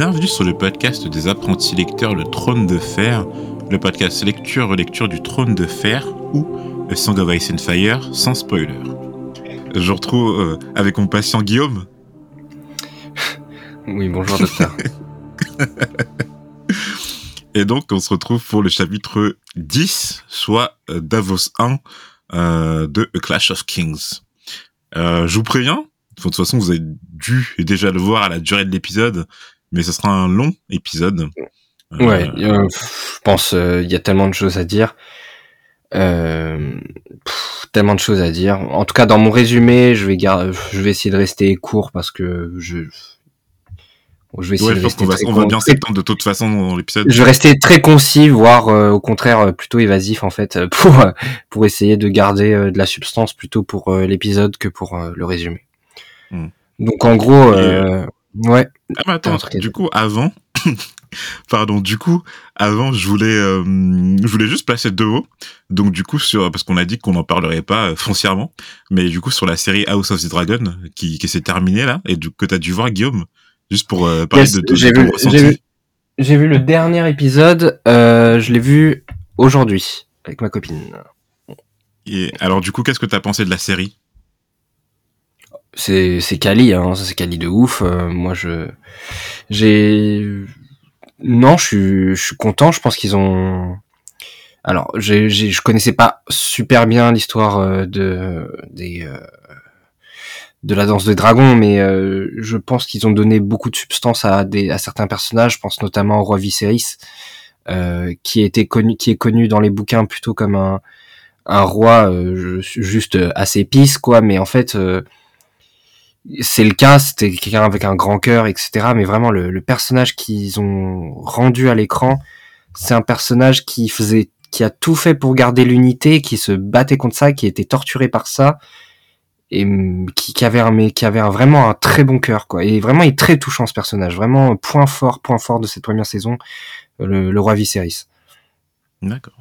Bienvenue sur le podcast des apprentis lecteurs Le Trône de Fer, le podcast lecture-relecture du Trône de Fer ou A Song of Ice and Fire sans spoiler. Je retrouve euh, avec mon patient Guillaume. Oui, bonjour docteur. Et donc on se retrouve pour le chapitre 10, soit euh, Davos 1 euh, de A Clash of Kings. Je vous préviens, de toute façon vous avez dû déjà le voir à la durée de l'épisode, mais ce sera un long épisode. Euh, ouais, euh, je pense euh, il y a tellement de choses à dire. Euh, pff, tellement de choses à dire. En tout cas, dans mon résumé, je vais gar- je vais essayer de rester court parce que je je vais essayer Ouais, de rester qu'on va, très on va bien s'étendre de toute façon dans l'épisode. Je vais rester très concis, voire euh, au contraire plutôt évasif en fait, pour euh, pour essayer de garder euh, de la substance plutôt pour l'épisode que pour le résumé. Hmm. Donc en gros, euh, ouais, Ah mais attends, à du coup avant, pardon, du coup avant je voulais, euh, je voulais juste placer deux mots. Donc du coup sur, parce qu'on a dit qu'on n'en parlerait pas euh, foncièrement, mais du coup sur la série House of the Dragon qui, qui s'est terminée là et du, que t'as dû voir Guillaume, juste pour euh, parler Yes, de, de, j'ai vu- j'ai vu. j'ai vu le dernier épisode, euh, je l'ai vu aujourd'hui avec ma copine. Et alors du coup qu'est-ce que t'as pensé de la série? C'est c'est Kali, hein, c'est Kali de ouf. euh, moi je j'ai non, je suis je suis content. Je pense qu'ils ont alors j'ai je connaissais pas super bien l'histoire euh, de des euh, de la danse des dragons, mais je pense qu'ils ont donné beaucoup de substance à des à certains personnages. Je pense notamment au roi Viserys, qui était connu qui est connu dans les bouquins plutôt comme un un roi euh, juste assez pisse quoi, mais en fait c'est le cas, c'était quelqu'un avec un grand cœur, etc. Mais vraiment, le, personnage qu'ils ont rendu à l'écran, c'est un personnage qui faisait, qui a tout fait pour garder l'unité, qui se battait contre ça, qui était torturé par ça, et hum, qui, avait un, mais qui avait un, vraiment un très bon cœur, quoi. Et vraiment, il est très touchant ce personnage. Vraiment, point fort, point fort de cette première saison, le, roi Viserys. D'accord.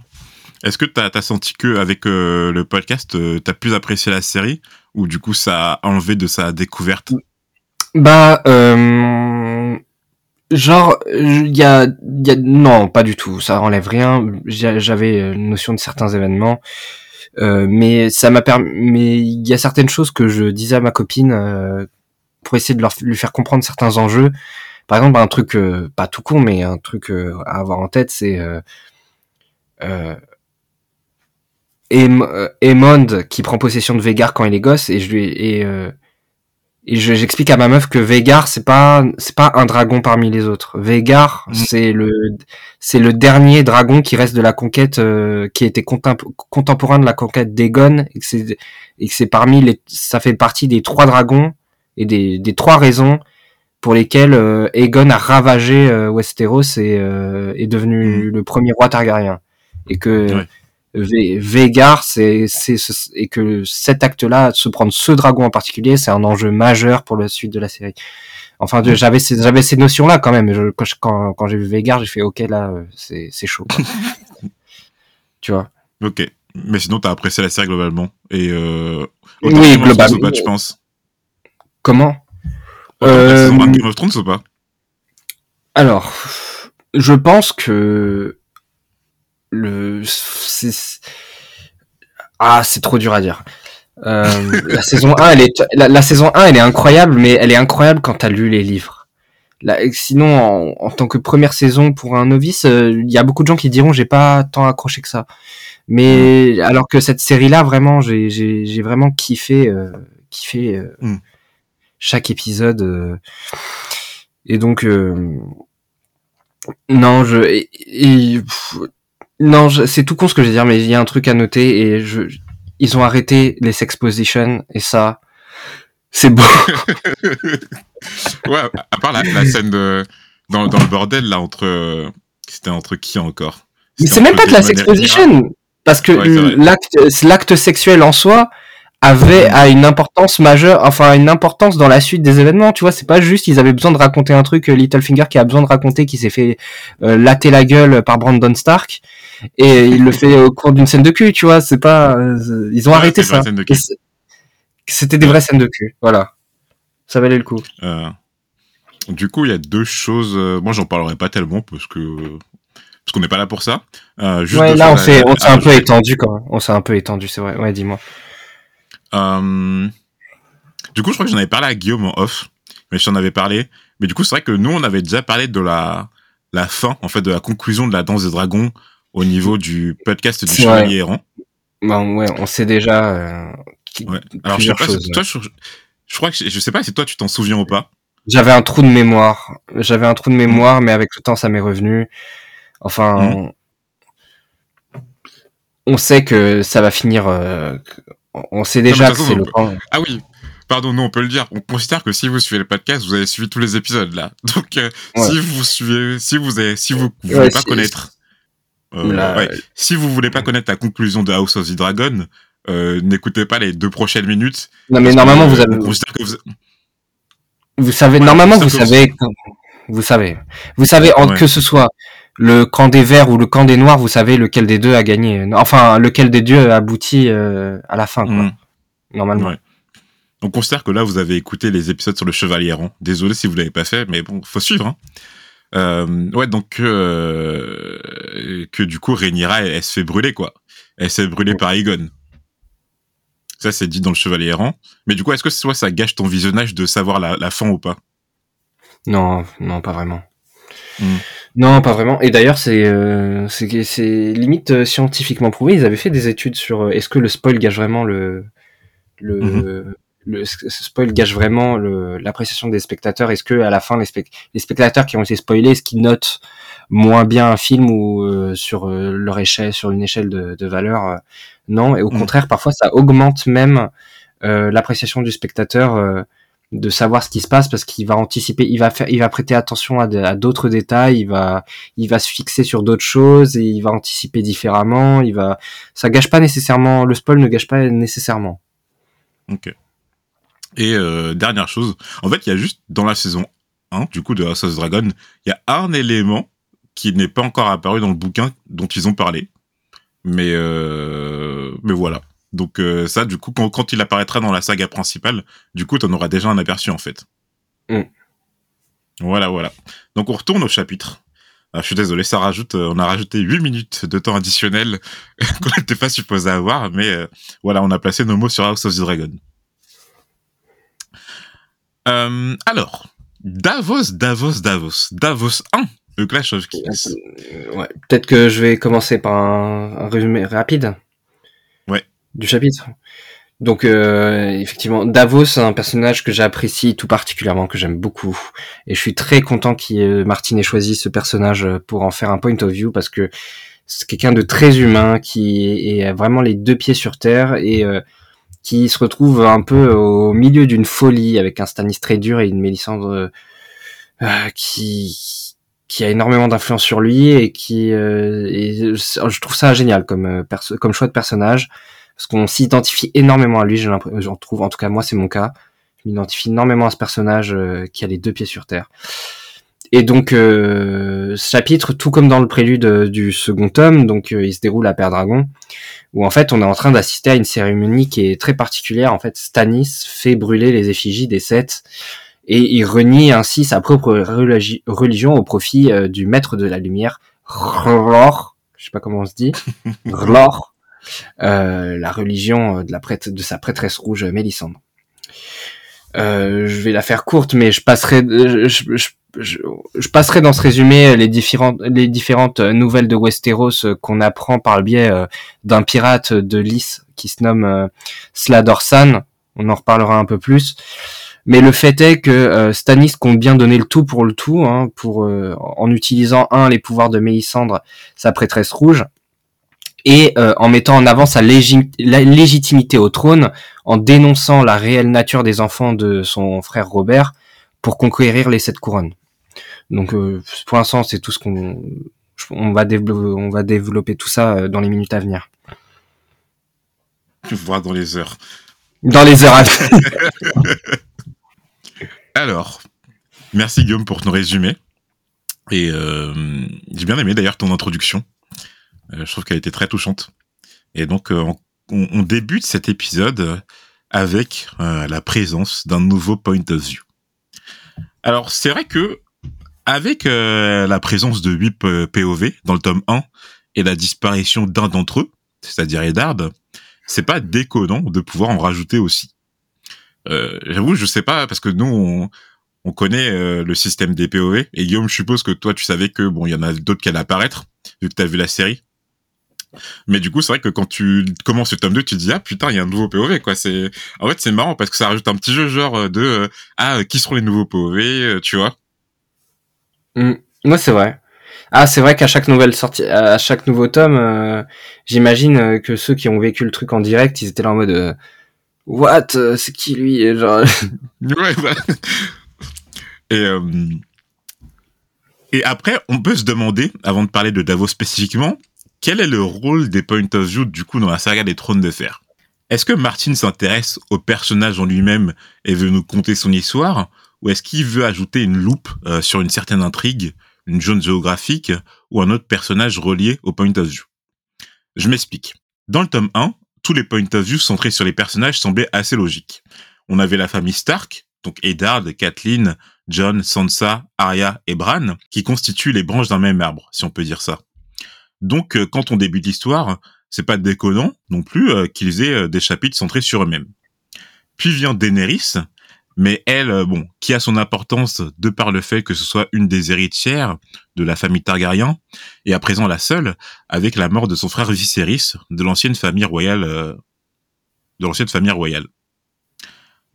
Est-ce que t'as as senti que avec euh, le podcast euh, t'as plus apprécié la série? Ou du coup ça a enlevé de sa découverte Bah, euh, genre, il y a, y a, non, pas du tout. Ça enlève rien. J'a- J'avais euh, notion de certains événements, euh, mais ça m'a permis. Mais il y a certaines choses que je disais à ma copine euh, pour essayer de leur, lui faire comprendre certains enjeux. Par exemple, un truc euh, pas tout con, mais un truc euh, à avoir en tête, c'est euh, euh, qui prend possession de Végar quand il est gosse, et je lui et euh, et je- j'explique à ma meuf que Végar c'est pas c'est pas un dragon parmi les autres. Végar Mhm. c'est le c'est le dernier dragon qui reste de la conquête euh, qui était contemp- contemporain de la conquête d'Aegon et que c'est et que c'est parmi les ça fait partie des trois dragons et des des trois raisons pour lesquelles euh, Aegon a ravagé euh, Westeros et euh, est devenu Mhm. le premier roi Targaryen et que Ouais. Vé- Végar, c'est, c'est, ce- et que cet acte-là, se prendre ce dragon en particulier, c'est un enjeu majeur pour la suite de la série. Enfin, j'avais ces, j'avais ces notions-là quand même. Je- quand, je- quand, quand j'ai vu Végar, j'ai fait OK, là, euh, c'est, c'est chaud. tu vois? Ok. Mais sinon t'as apprécié la série globalement et euh, Oui, globalement. ou pas, tu penses? Comment? Euh, saison un de Game of Thrones ou pas? Alors, je pense que le c'est ah c'est trop dur à dire. Euh, la saison 1, elle est la, la saison 1, elle est incroyable, mais elle est incroyable quand t'as lu les livres. Là, sinon, en, en tant que première saison pour un novice, euh, il y a beaucoup de gens qui diront j'ai pas tant accroché que ça. Mais alors que cette série-là, vraiment, j'ai j'ai j'ai vraiment kiffé euh, kiffé euh, Mm. chaque épisode. euh. et donc euh, non, je et- et- pff, non, je- c'est tout con ce que je vais dire, mais il y a un truc à noter et je ils ont arrêté les sex positions et ça c'est beau. Ouais, à à part la, la scène de dans, dans le bordel là entre c'était entre qui encore? Mais c'est même pas de la Daemon et sex position parce que Ouais, l'acte sexuel en soi avait a une importance majeure, enfin une importance dans la suite des événements. Tu vois, c'est pas juste ils avaient besoin de raconter un truc. euh, Littlefinger qui a besoin de raconter qu'il s'est fait euh, latter la gueule par Brandon Stark et il le fait au cours d'une scène de cul. Tu vois, c'est pas euh, ils ont Ouais, arrêté ça. C'était des vraies scènes de cul. Voilà, ça valait le coup. Euh, du coup, il y a deux choses. euh, moi, j'en parlerai pas tellement parce que parce qu'on n'est pas là pour ça. Euh, juste Ouais, là, on s'est, on à s'est un peu étendu quand même. On s'est un peu étendu, c'est vrai. Ouais, dis-moi. Euh, du coup, je crois que j'en avais parlé à Guillaume en off, mais je t'en avais parlé. Mais du coup, c'est vrai que nous, on avait déjà parlé de la la fin, en fait, de la conclusion de la danse des dragons au niveau du podcast du Chevalier errant. Ben, ouais, on sait déjà. euh, qui- Ouais. Alors, je sais pas, choses. si toi, je, je crois que je, je sais pas si toi tu t'en souviens ou pas. J'avais un trou de mémoire. J'avais un trou de mémoire, mais avec le temps, ça m'est revenu. Enfin, on sait que ça va finir. euh, on sait déjà de que c'est le on camp. Ah oui, pardon, non, on peut le dire. On considère que si vous suivez le podcast, vous avez suivi tous les épisodes là. Donc, euh, Ouais. si vous suivez, si vous avez, si vous voulez Ouais, pas connaître, euh, La- ouais, si vous voulez pas connaître la conclusion de House of the Dragon, euh, n'écoutez pas les deux prochaines minutes. Non, mais que, normalement, vous avez, que vous, vous savez, Ouais, normalement, vous savez, vous savez, vous savez, en- Ouais. que ce soit le camp des verts ou le camp des noirs, vous savez lequel des deux a gagné. Enfin, lequel des deux aboutit euh, à la fin, quoi. Mm. Normalement. On considère que là, vous avez écouté les épisodes sur le Chevalier errant. Désolé si vous l'avez pas fait, mais bon, faut suivre. Hein. Euh, ouais, donc euh, que du coup, Rhaenyra, elle, elle se fait brûler, quoi. Elle se fait brûler par Aegon. Ça, c'est dit dans le Chevalier errant. Mais du coup, est-ce que soit ça gâche ton visionnage de savoir la, la fin ou pas? Non, non, pas vraiment. Mm. Non, pas vraiment. Et d'ailleurs, c'est euh, c'est limite scientifiquement prouvé. Ils avaient fait des études sur est-ce que le spoil gâche vraiment le le Mhm. Le ce spoil gâche vraiment l'appréciation des spectateurs. Est-ce que à la fin les, spec- les spectateurs qui ont été spoilés, est-ce qu'ils notent moins bien un film ou euh, sur euh, leur échelle sur une échelle de, de valeur euh, Non. Et au Mhm. contraire, parfois ça augmente même l'appréciation du spectateur. de savoir ce qui se passe parce qu'il va anticiper, il va faire, il va prêter attention à, d'autres détails, il va, il va se fixer sur d'autres choses et il va anticiper différemment, il va, ça gâche pas nécessairement, le spoil ne gâche pas nécessairement. Ok. Et euh, dernière chose, en fait, il y a juste dans la saison 1, du coup, de House of the Dragon, il y a un élément qui n'est pas encore apparu dans le bouquin dont ils ont parlé. Mais, euh, mais voilà. Donc euh, ça, du coup, quand, quand il apparaîtra dans la saga principale, du coup, t'en auras déjà un aperçu, en fait. Mm. Voilà, voilà. Donc on retourne au chapitre. Ah, je suis désolé, ça rajoute, on a rajouté 8 minutes de temps additionnel qu'on n'était pas supposé avoir, mais euh, voilà, on a placé nos mots sur House of the Dragon. Euh, alors, Davos, Davos, Davos, Davos 1, le Clash of Kings. Euh, ouais. Peut-être que je vais commencer par un, un résumé rapide. Ouais. Du chapitre. Donc euh, effectivement, Davos, c'est un personnage que j'apprécie tout particulièrement, que j'aime beaucoup, et je suis très content que Martin ait choisi ce personnage pour en faire un point of view parce que c'est quelqu'un de très humain qui est vraiment les deux pieds sur terre et euh, qui se retrouve un peu au milieu d'une folie avec un Stannis très dur et une Mélisandre euh, qui qui a énormément d'influence sur lui et qui euh, je trouve ça génial comme euh, perso comme choix de personnage parce qu'on s'identifie énormément à lui, j'en trouve, en tout cas moi c'est mon cas, je m'identifie énormément à ce personnage euh, qui a les deux pieds sur terre. Et donc euh, ce chapitre, tout comme dans le prélude euh, du second tome, donc euh, il se déroule à Père Dragon, où en fait on est en train d'assister à une cérémonie qui est très particulière. En fait, Stannis fait brûler les effigies des sept et il renie ainsi sa propre religi- religion au profit euh, du maître de la lumière, R'hllor, je sais pas comment on se dit, euh, la religion de la prêtre de sa prêtresse rouge Mélisandre. Euh, je vais la faire courte, mais je passerai, je, je, je, passerai dans ce résumé les différentes, les différentes nouvelles de Westeros qu'on apprend par le biais euh, d'un pirate de Lys qui se nomme euh, Sladorsan. On en reparlera un peu plus. Mais le fait est que euh, Stannis compte bien donner le tout pour le tout, hein, pour en utilisant un les pouvoirs de Mélisandre, sa prêtresse rouge, et en mettant en avant sa légitimité au trône, en dénonçant la réelle nature des enfants de son frère Robert pour conquérir les sept couronnes. Donc euh, pour l'instant c'est tout ce qu'on on va développer, on va développer tout ça euh, dans les minutes à venir. Voire dans les heures. Dans les heures à venir. Alors, merci Guillaume pour ton résumé. Et euh, j'ai bien aimé d'ailleurs ton introduction. Euh, je trouve qu'elle était très touchante. Et donc, euh, on, on débute cet épisode avec la présence d'un nouveau point of view. Alors c'est vrai que avec euh, la présence de 8 POV dans le tome 1 et la disparition d'un d'entre eux, c'est-à-dire Eddard, c'est pas déconnant de pouvoir en rajouter aussi. Euh, J'avoue, je sais pas parce que nous on, on connaît euh, le système des POV et Guillaume, je suppose que toi tu savais que bon, il y en a d'autres qui allaient apparaître vu que tu as vu la série. Mais du coup, c'est vrai que quand tu commences le tome 2, tu te dis ah putain, il y a un nouveau POV quoi, c'est en fait c'est marrant parce que ça rajoute un petit jeu genre de euh, ah qui seront les nouveaux POV, euh, tu vois. Mm. Moi, c'est vrai. Ah, c'est vrai qu'à chaque nouvelle sortie, à chaque nouveau tome, euh, j'imagine que ceux qui ont vécu le truc en direct, ils étaient là en mode euh, What C'est qui lui Et genre... Ouais, bah. Et, euh, et après, on peut se demander, avant de parler de Davos spécifiquement, quel est le rôle des point of view du coup dans la saga des trônes de fer? Est-ce que Martin s'intéresse au personnage en lui-même et veut nous conter son histoire? Ou est-ce qu'il veut ajouter une loupe euh, sur une certaine intrigue, une zone géographique ou un autre personnage relié au point of view? Je m'explique. Dans le tome 1, tous les point of view centrés sur les personnages semblaient assez logiques. On avait la famille Stark, donc Eddard, Kathleen, John, Sansa, Arya et Bran, qui constituent les branches d'un même arbre, si on peut dire ça. Donc, euh, quand on débute l'histoire, c'est pas déconnant non plus euh, qu'ils aient des chapitres centrés sur eux-mêmes. Puis vient Daenerys, mais elle, bon, qui a son importance de par le fait que ce soit une des héritières de la famille Targaryen, et à présent la seule, avec la mort de son frère Viserys, de l'ancienne famille royale, de l'ancienne famille royale.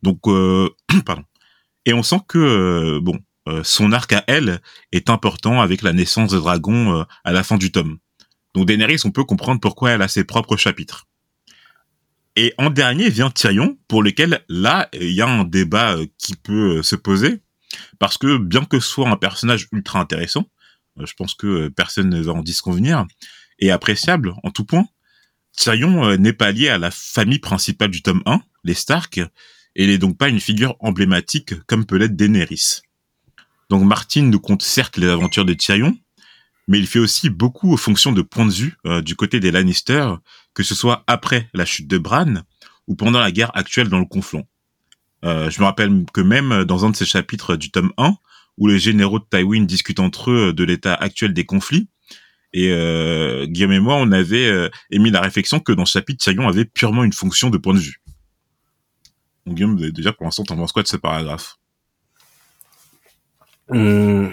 Donc, pardon. Et on sent que, bon, son arc à elle est important avec la naissance de dragon à la fin du tome. Donc Daenerys, on peut comprendre pourquoi elle a ses propres chapitres. Et en dernier vient Tyrion, pour lequel là, il y a un débat qui peut se poser, parce que bien que ce soit un personnage ultra intéressant, je pense que personne ne va en disconvenir, et appréciable en tout point, Tyrion n'est pas lié à la famille principale du tome 1, les Stark, et n'est donc pas une figure emblématique comme peut l'être Daenerys. Donc Martin nous compte certes les aventures de Tyrion, mais il fait aussi beaucoup aux fonctions de point de vue euh, du côté des Lannister, que ce soit après la chute de Bran ou pendant la guerre actuelle dans le conflit. Euh, je me rappelle que même dans un de ces chapitres du tome 1, où les généraux de Tywin discutent entre eux de l'état actuel des conflits, et euh, Guillaume et moi, on avait euh, émis la réflexion que dans ce chapitre, Tyrion avait purement une fonction de point de vue. Guillaume, déjà pour l'instant, t'en penses quoi de ce paragraphe? Hum,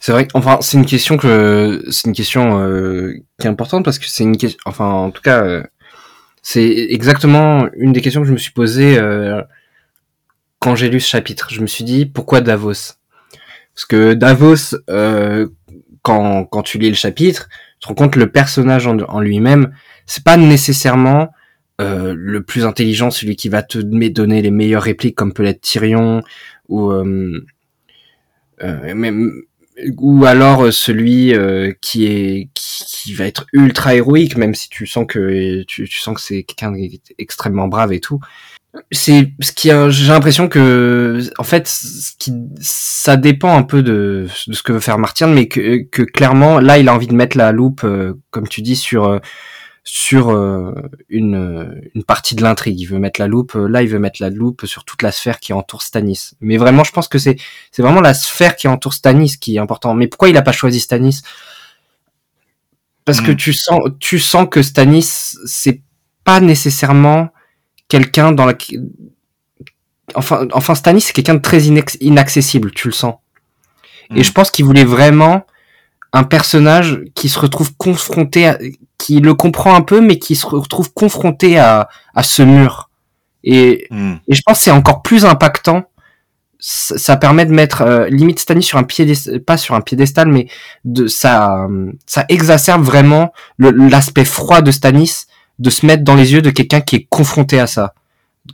C'est vrai. Enfin, c'est une question que c'est une question euh, qui est importante parce que c'est une question. Enfin, en tout cas, euh, c'est exactement une des questions que je me suis posée euh, quand j'ai lu ce chapitre. Je me suis dit pourquoi Davos? Parce que Davos, euh, quand quand tu lis le chapitre, tu te rends compte que le personnage en, lui-même, c'est pas nécessairement euh, le plus intelligent, celui qui va te donner les meilleures répliques, comme peut l'être Tyrion, ou euh, euh, même, ou alors celui qui est qui, va être ultra héroïque, même si tu sens que tu, tu sens que c'est quelqu'un extrêmement brave et tout. C'est ce qui j'ai l'impression que en fait ce qui ça dépend un peu de, de ce que veut faire Martin, mais que, que clairement là il a envie de mettre la loupe, comme tu dis, sur sur euh, une, une partie de l'intrigue. Il veut mettre la loupe, euh, là il veut mettre la loupe sur toute la sphère qui entoure Stanis. Mais vraiment, je pense que c'est c'est vraiment la sphère qui entoure Stanis qui est important. Mais pourquoi il a pas choisi Stanis Parce que hmm. tu sens tu sens que Stanis c'est pas nécessairement quelqu'un dans la enfin enfin Stanis c'est quelqu'un de très inaccessible, tu le sens. Et hmm. je pense qu'il voulait vraiment un personnage qui se retrouve confronté à, qui le comprend un peu mais qui se retrouve confronté à, à ce mur. Et, hmm. et je pense que c'est encore plus impactant. Ça, permet de mettre euh, limite Stanis sur un piédestal pas sur un piédestal mais de ça ça exacerbe vraiment l'aspect froid de Stanis de se mettre dans les yeux de quelqu'un qui est confronté à ça.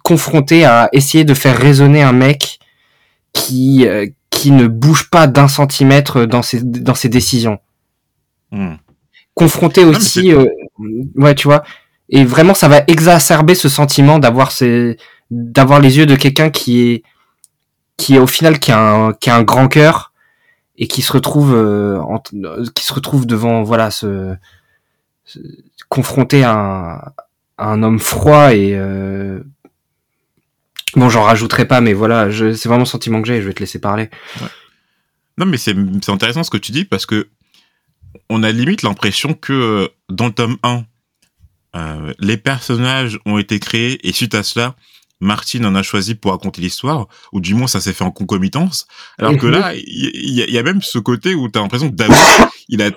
Confronté à essayer de faire résonner un mec qui euh, qui ne bouge pas d'un centimètre dans ses, dans ses décisions. Hmm. Confronté aussi, euh, ouais, tu vois. Et vraiment, ça va exacerber ce sentiment d'avoir ces, d'avoir les yeux de quelqu'un qui est, qui est au final qui a un, qui a un grand cœur et qui se retrouve, euh, qui se retrouve devant, voilà, ce, confronté à un, à un homme froid et euh, Bon, j'en rajouterai pas, mais voilà, c'est vraiment le sentiment que j'ai. Je vais te laisser parler. Non, mais c'est intéressant ce que tu dis parce que on a limite l'impression que euh, dans le tome 1, euh, les personnages ont été créés et suite à cela, Martin en a choisi pour raconter l'histoire, ou du moins ça s'est fait en concomitance. Alors que là, il y, a même ce côté où t'as l'impression que Davos, il a,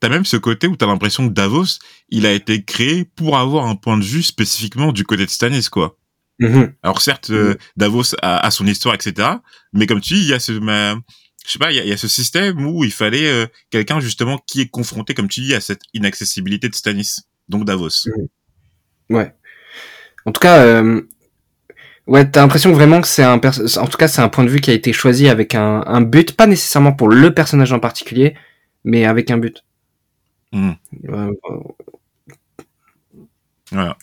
t'as même ce côté où t'as l'impression que Davos, il a été créé pour avoir un point de vue spécifiquement du côté de Stannis, quoi. Mm-hmm. Alors certes, euh, mm-hmm. Davos a, son histoire, etc. Mais comme tu dis, il y a ce, je sais pas, il y a, ce système où il fallait euh, quelqu'un justement qui est confronté, comme tu dis, à cette inaccessibilité de Stannis, donc Davos. Mm-hmm. Ouais. En tout cas, euh, ouais, t'as l'impression vraiment que c'est un, en tout cas, c'est un point de vue qui a été choisi avec un, un, but, pas nécessairement pour le personnage en particulier, mais avec un but. Voilà.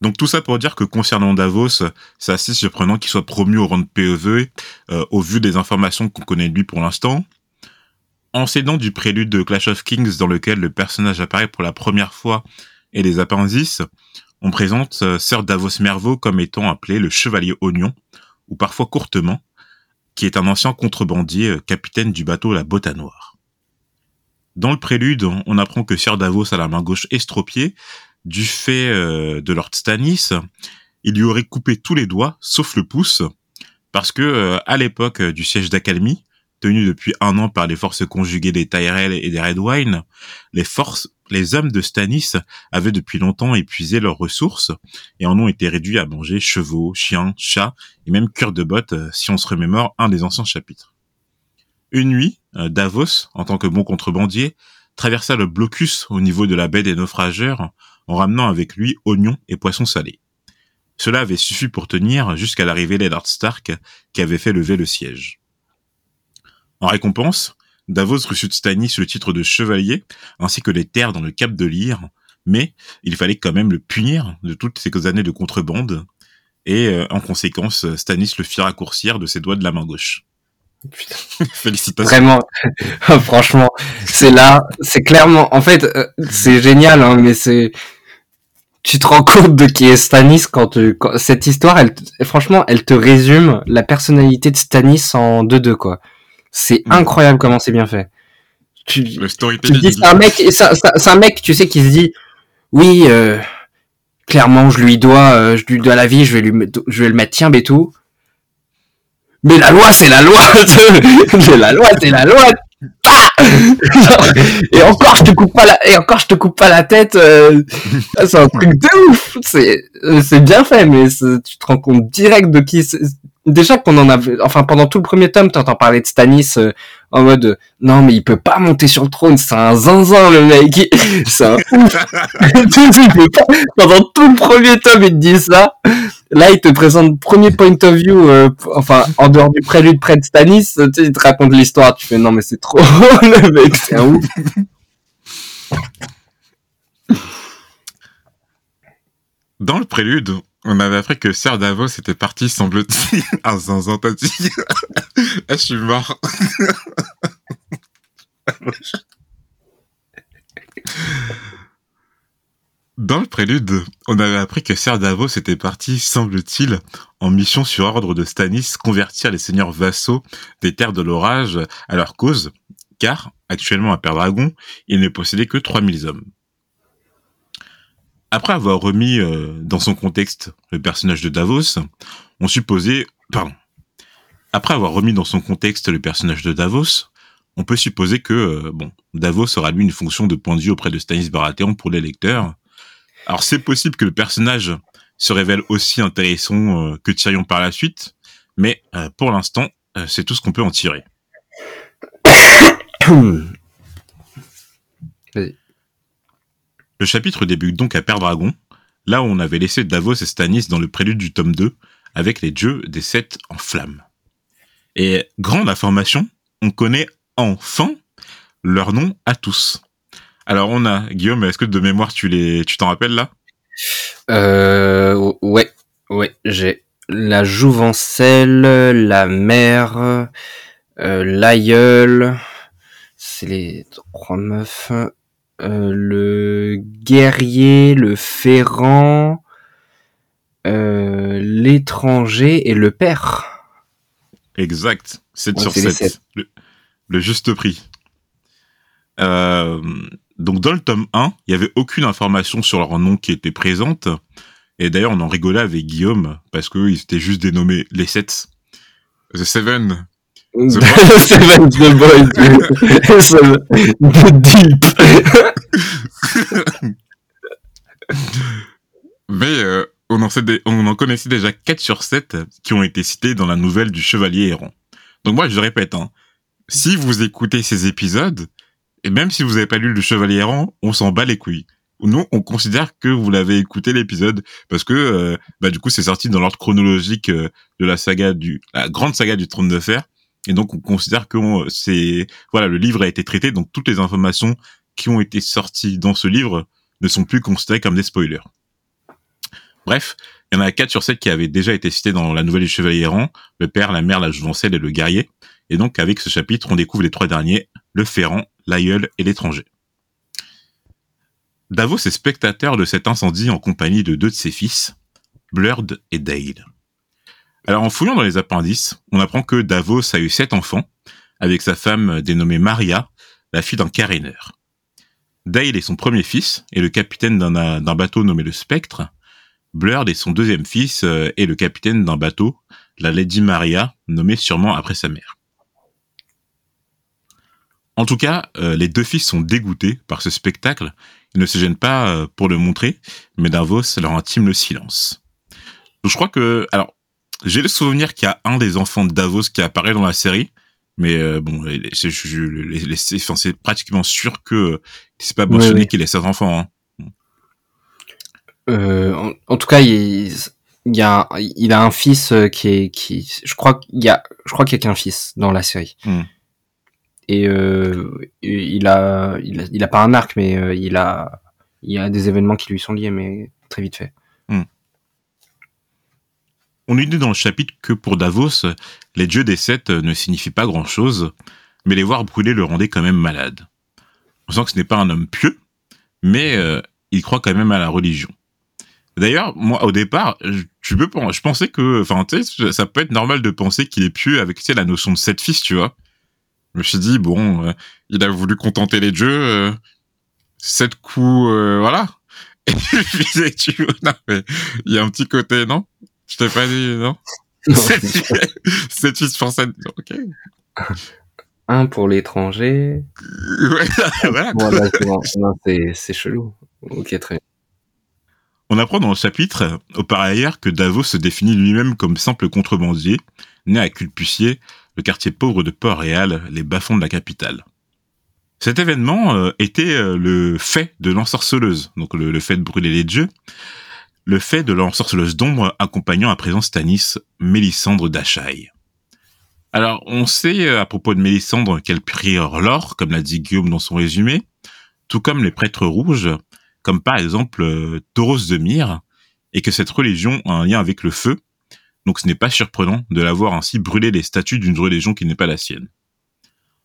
Donc tout ça pour dire que concernant Davos, c'est assez surprenant qu'il soit promu au rang de PEV euh, au vu des informations qu'on connaît de lui pour l'instant. En s'aidant du prélude de Clash of Kings dans lequel le personnage apparaît pour la première fois et les appendices, on présente euh, Sir Davos Mervaux comme étant appelé le Chevalier Oignon, ou parfois courtement, qui est un ancien contrebandier euh, capitaine du bateau La Botte Noire. Dans le prélude, on apprend que Sir Davos a la main gauche estropiée du fait euh, de Lord Stannis, il lui aurait coupé tous les doigts, sauf le pouce, parce que euh, à l'époque du siège d'Accalmie, tenu depuis un an par les forces conjuguées des Tyrell et des Redwine, les forces, les hommes de Stannis avaient depuis longtemps épuisé leurs ressources et en ont été réduits à manger chevaux, chiens, chats et même cœur de bottes euh, si on se remémore un des anciens chapitres. Une nuit, Davos, en tant que bon contrebandier, traversa le blocus au niveau de la baie des naufrageurs en ramenant avec lui oignons et poissons salés. Cela avait suffi pour tenir jusqu'à l'arrivée d'Eddard Stark qui avait fait lever le siège. En récompense, Davos reçut de Stannis le titre de chevalier ainsi que les terres dans le Cap de Lyre, mais il fallait quand même le punir de toutes ces années de contrebande et euh, en conséquence Stannis le fit raccourcir de ses doigts de la main gauche. Putain. Félicitations. Vraiment, franchement, c'est là, c'est clairement, en fait, euh, c'est génial, hein, mais c'est, tu te rends compte de qui est Stanis quand, cette histoire, elle, franchement, elle te résume la personnalité de Stanis en deux deux quoi. C'est mm. incroyable comment c'est bien fait. Tu, tu dis c'est un mec, c'est un mec, tu sais, qui se dit, oui, euh, clairement, je lui dois, euh, je lui dois la vie, je vais lui, je vais le mettre tiens et tout mais la loi c'est la loi mais la loi c'est la loi et encore je te coupe pas la et encore je te coupe pas la tête euh, c'est un truc de ouf. C'est euh, c'est bien fait mais tu te rends compte direct de qui déjà qu'on en avait enfin pendant tout le premier tome t'entends parler de Stanis euh, en mode non mais il peut pas monter sur le trône. C'est un zinzin le mec. C'est un ouf. Pendant tout le premier tome il te dit ça là il te présente premier point of view euh, enfin en dehors du prélude près de Stanis tu sais, il te raconte l'histoire tu fais non mais c'est trop le mec c'est un ouf dans le prélude on avait appris que Serre Davos était parti, semble-t-il, à zinzin, t'as dit. ah, je suis mort. Dans le prélude, on avait appris que Serre Davos était parti, semble-t-il, en mission sur ordre de Stannis, convertir les seigneurs vassaux des terres de l'orage à leur cause, car, actuellement à Père-Dragon, il ne possédait que 3000 hommes. Après avoir remis euh, dans son contexte le personnage de Davos, on supposait, pardon, après avoir remis dans son contexte le personnage de Davos, on peut supposer que euh, bon, Davos aura lui une fonction de point de vue auprès de Stanis Baratheon pour les lecteurs. Alors c'est possible que le personnage se révèle aussi intéressant euh, que Tyrion par la suite, mais pour l'instant, c'est tout ce qu'on peut en tirer. Le chapitre débute donc à Père-Dragon, là où on avait laissé Davos et Stannis dans le prélude du tome 2, avec les dieux des sept en flammes. Et grande information, on connaît enfin leur nom à tous. Alors on a, Guillaume, est-ce que de mémoire tu les, tu t'en rappelles là? Euh, ouais, ouais, j'ai la jouvencelle, la mère, euh, l'aïeul, c'est les trois meufs, euh, le guerrier, le ferrant, euh, l'étranger et le père. Exact. 7 Ouais, sur c'est les 7. sept. Le, le juste prix. Euh, donc dans le tome 1, il y avait aucune information sur leur nom qui était présente. Et d'ailleurs, on en rigolait avec Guillaume parce qu'ils étaient juste dénommés les 7. The Seven. The Seven the Boys. The Deep. Mais euh, on, en sait des- on en connaissait déjà 4 sur 7 qui ont été cités dans la nouvelle du Chevalier Errant. Donc moi, je répète, hein, si vous écoutez ces épisodes, et même si vous n'avez pas lu le Chevalier Errant, on s'en bat les couilles. Nous, on considère que vous l'avez écouté l'épisode parce que euh, bah, du coup, c'est sorti dans l'ordre chronologique euh, de la saga du la grande saga du Trône de Fer, et donc on considère que c'est voilà le livre a été traité, donc toutes les informations qui ont été sorties dans ce livre ne sont plus considérées comme des spoilers. Bref, il y en a 4 sur 7 qui avaient déjà été cités dans la nouvelle du Chevalier Errant, le père, la mère, la jouvencelle et le guerrier. Et donc, avec ce chapitre, on découvre les trois derniers, le ferrant, l'aïeul et l'étranger. Davos est spectateur de cet incendie en compagnie de deux de ses fils, Blurd et Dale. Alors, en fouillant dans les appendices, on apprend que Davos a eu sept enfants, avec sa femme dénommée Maria, la fille d'un caréneur. Dale est son premier fils et le capitaine d'un bateau nommé le Spectre, Blurd est son deuxième fils euh, et le capitaine d'un bateau, la Lady Maria, nommée sûrement après sa mère. En tout cas, euh, les deux fils sont dégoûtés par ce spectacle. Ils ne se gênent pas euh, pour le montrer, mais Davos leur intime le silence. Donc, je crois que, alors, j'ai le souvenir qu'il y a un des enfants de Davos qui apparaît dans la série, mais euh, bon, c'est pratiquement sûr que c'est pas mentionné oui. qu'il ait sept enfants. hein. Euh, en, en tout cas, il, il y a, il a un fils qui est, qui, je crois qu'il y a, je crois qu'il y a qu'un fils dans la série. Hmm. Et euh, il a, il a, pas un arc, mais euh, il a, il y a des événements qui lui sont liés, mais très vite fait. On nous dit dans le chapitre que pour Davos, les dieux des sept ne signifient pas grand-chose, mais les voir brûler le rendait quand même malade. On sent que ce n'est pas un homme pieux, mais euh, il croit quand même à la religion. D'ailleurs, moi, au départ, je, tu peux, je pensais que, enfin, ça peut être normal de penser qu'il est pieux avec, tu sais, la notion de sept fils, tu vois. Je me suis dit, bon, euh, il a voulu contenter les dieux, euh, sept coups, euh, voilà. Et puis, tu vois, non, mais il y a un petit côté, non? Je t'ai pas dit, non? Sept sept fils pour sept, ok. un pour l'étranger. Ouais, voilà. Non, c'est chelou. Ok, très bien. On apprend dans le chapitre, au par ailleurs, que Davos se définit lui-même comme simple contrebandier, né à Culpucier, le quartier pauvre de Port-Réal, les bas-fonds de la capitale. Cet événement euh, était euh, le fait de l'ensorceleuse, donc le, fait de brûler les dieux, le fait de l'ensorceleuse d'ombre accompagnant à présent Stanis, Mélissandre d'Achaï. Alors, on sait euh, à propos de Mélissandre qu'elle prière l'or, comme l'a dit Guillaume dans son résumé, tout comme les prêtres rouges, comme par exemple euh, Tauros de Myre, et que cette religion a un lien avec le feu, donc ce n'est pas surprenant de la voir ainsi brûler les statues d'une religion qui n'est pas la sienne.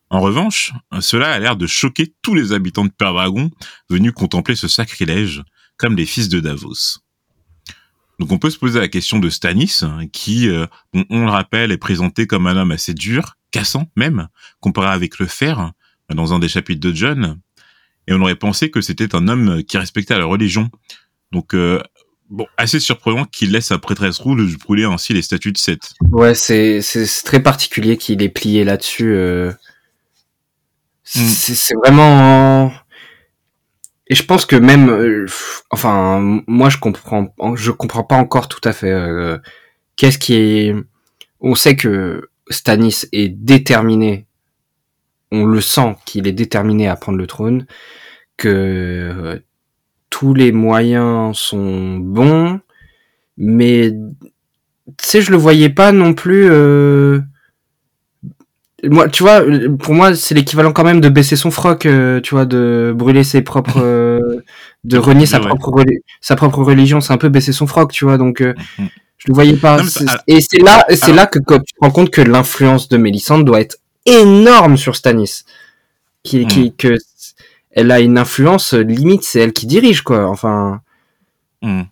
En revanche, cela a l'air de choquer tous les habitants de Perdragon venus contempler ce sacrilège, comme les fils de Davos. Donc on peut se poser la question de Stannis, hein, qui, euh, on le rappelle, est présenté comme un homme assez dur, cassant même, comparé avec le fer, dans un des chapitres de John, et on aurait pensé que c'était un homme qui respectait la religion. Donc, euh, bon, assez surprenant qu'il laisse sa prêtresse rouge brûler ainsi les statues de Seth. Ouais, c'est, c'est, c'est très particulier qu'il ait plié là-dessus. euh. C'est, Mm. c'est- vraiment. Et je pense que même, euh, enfin, moi je comprends, je comprends pas encore tout à fait. euh, Qu'est-ce qui est On sait que Stanis est déterminé. On le sent qu'il est déterminé à prendre le trône, que euh, tous les moyens sont bons, mais tu sais, je le voyais pas non plus. euh, Moi, tu vois, pour moi, c'est l'équivalent quand même de baisser son froc, euh, tu vois, de brûler ses propres, euh, de renier sa Ouais. propre sa propre religion, c'est un peu baisser son froc, tu vois. Donc, Mhm. je le voyais pas. Non, alors- Et c'est là, c'est là que quand tu te rends compte que l'influence de Mélissandre doit être énorme sur Stanis, qui, Mm. qui, que elle a une influence limite, c'est elle qui dirige, quoi. Enfin, Hmm.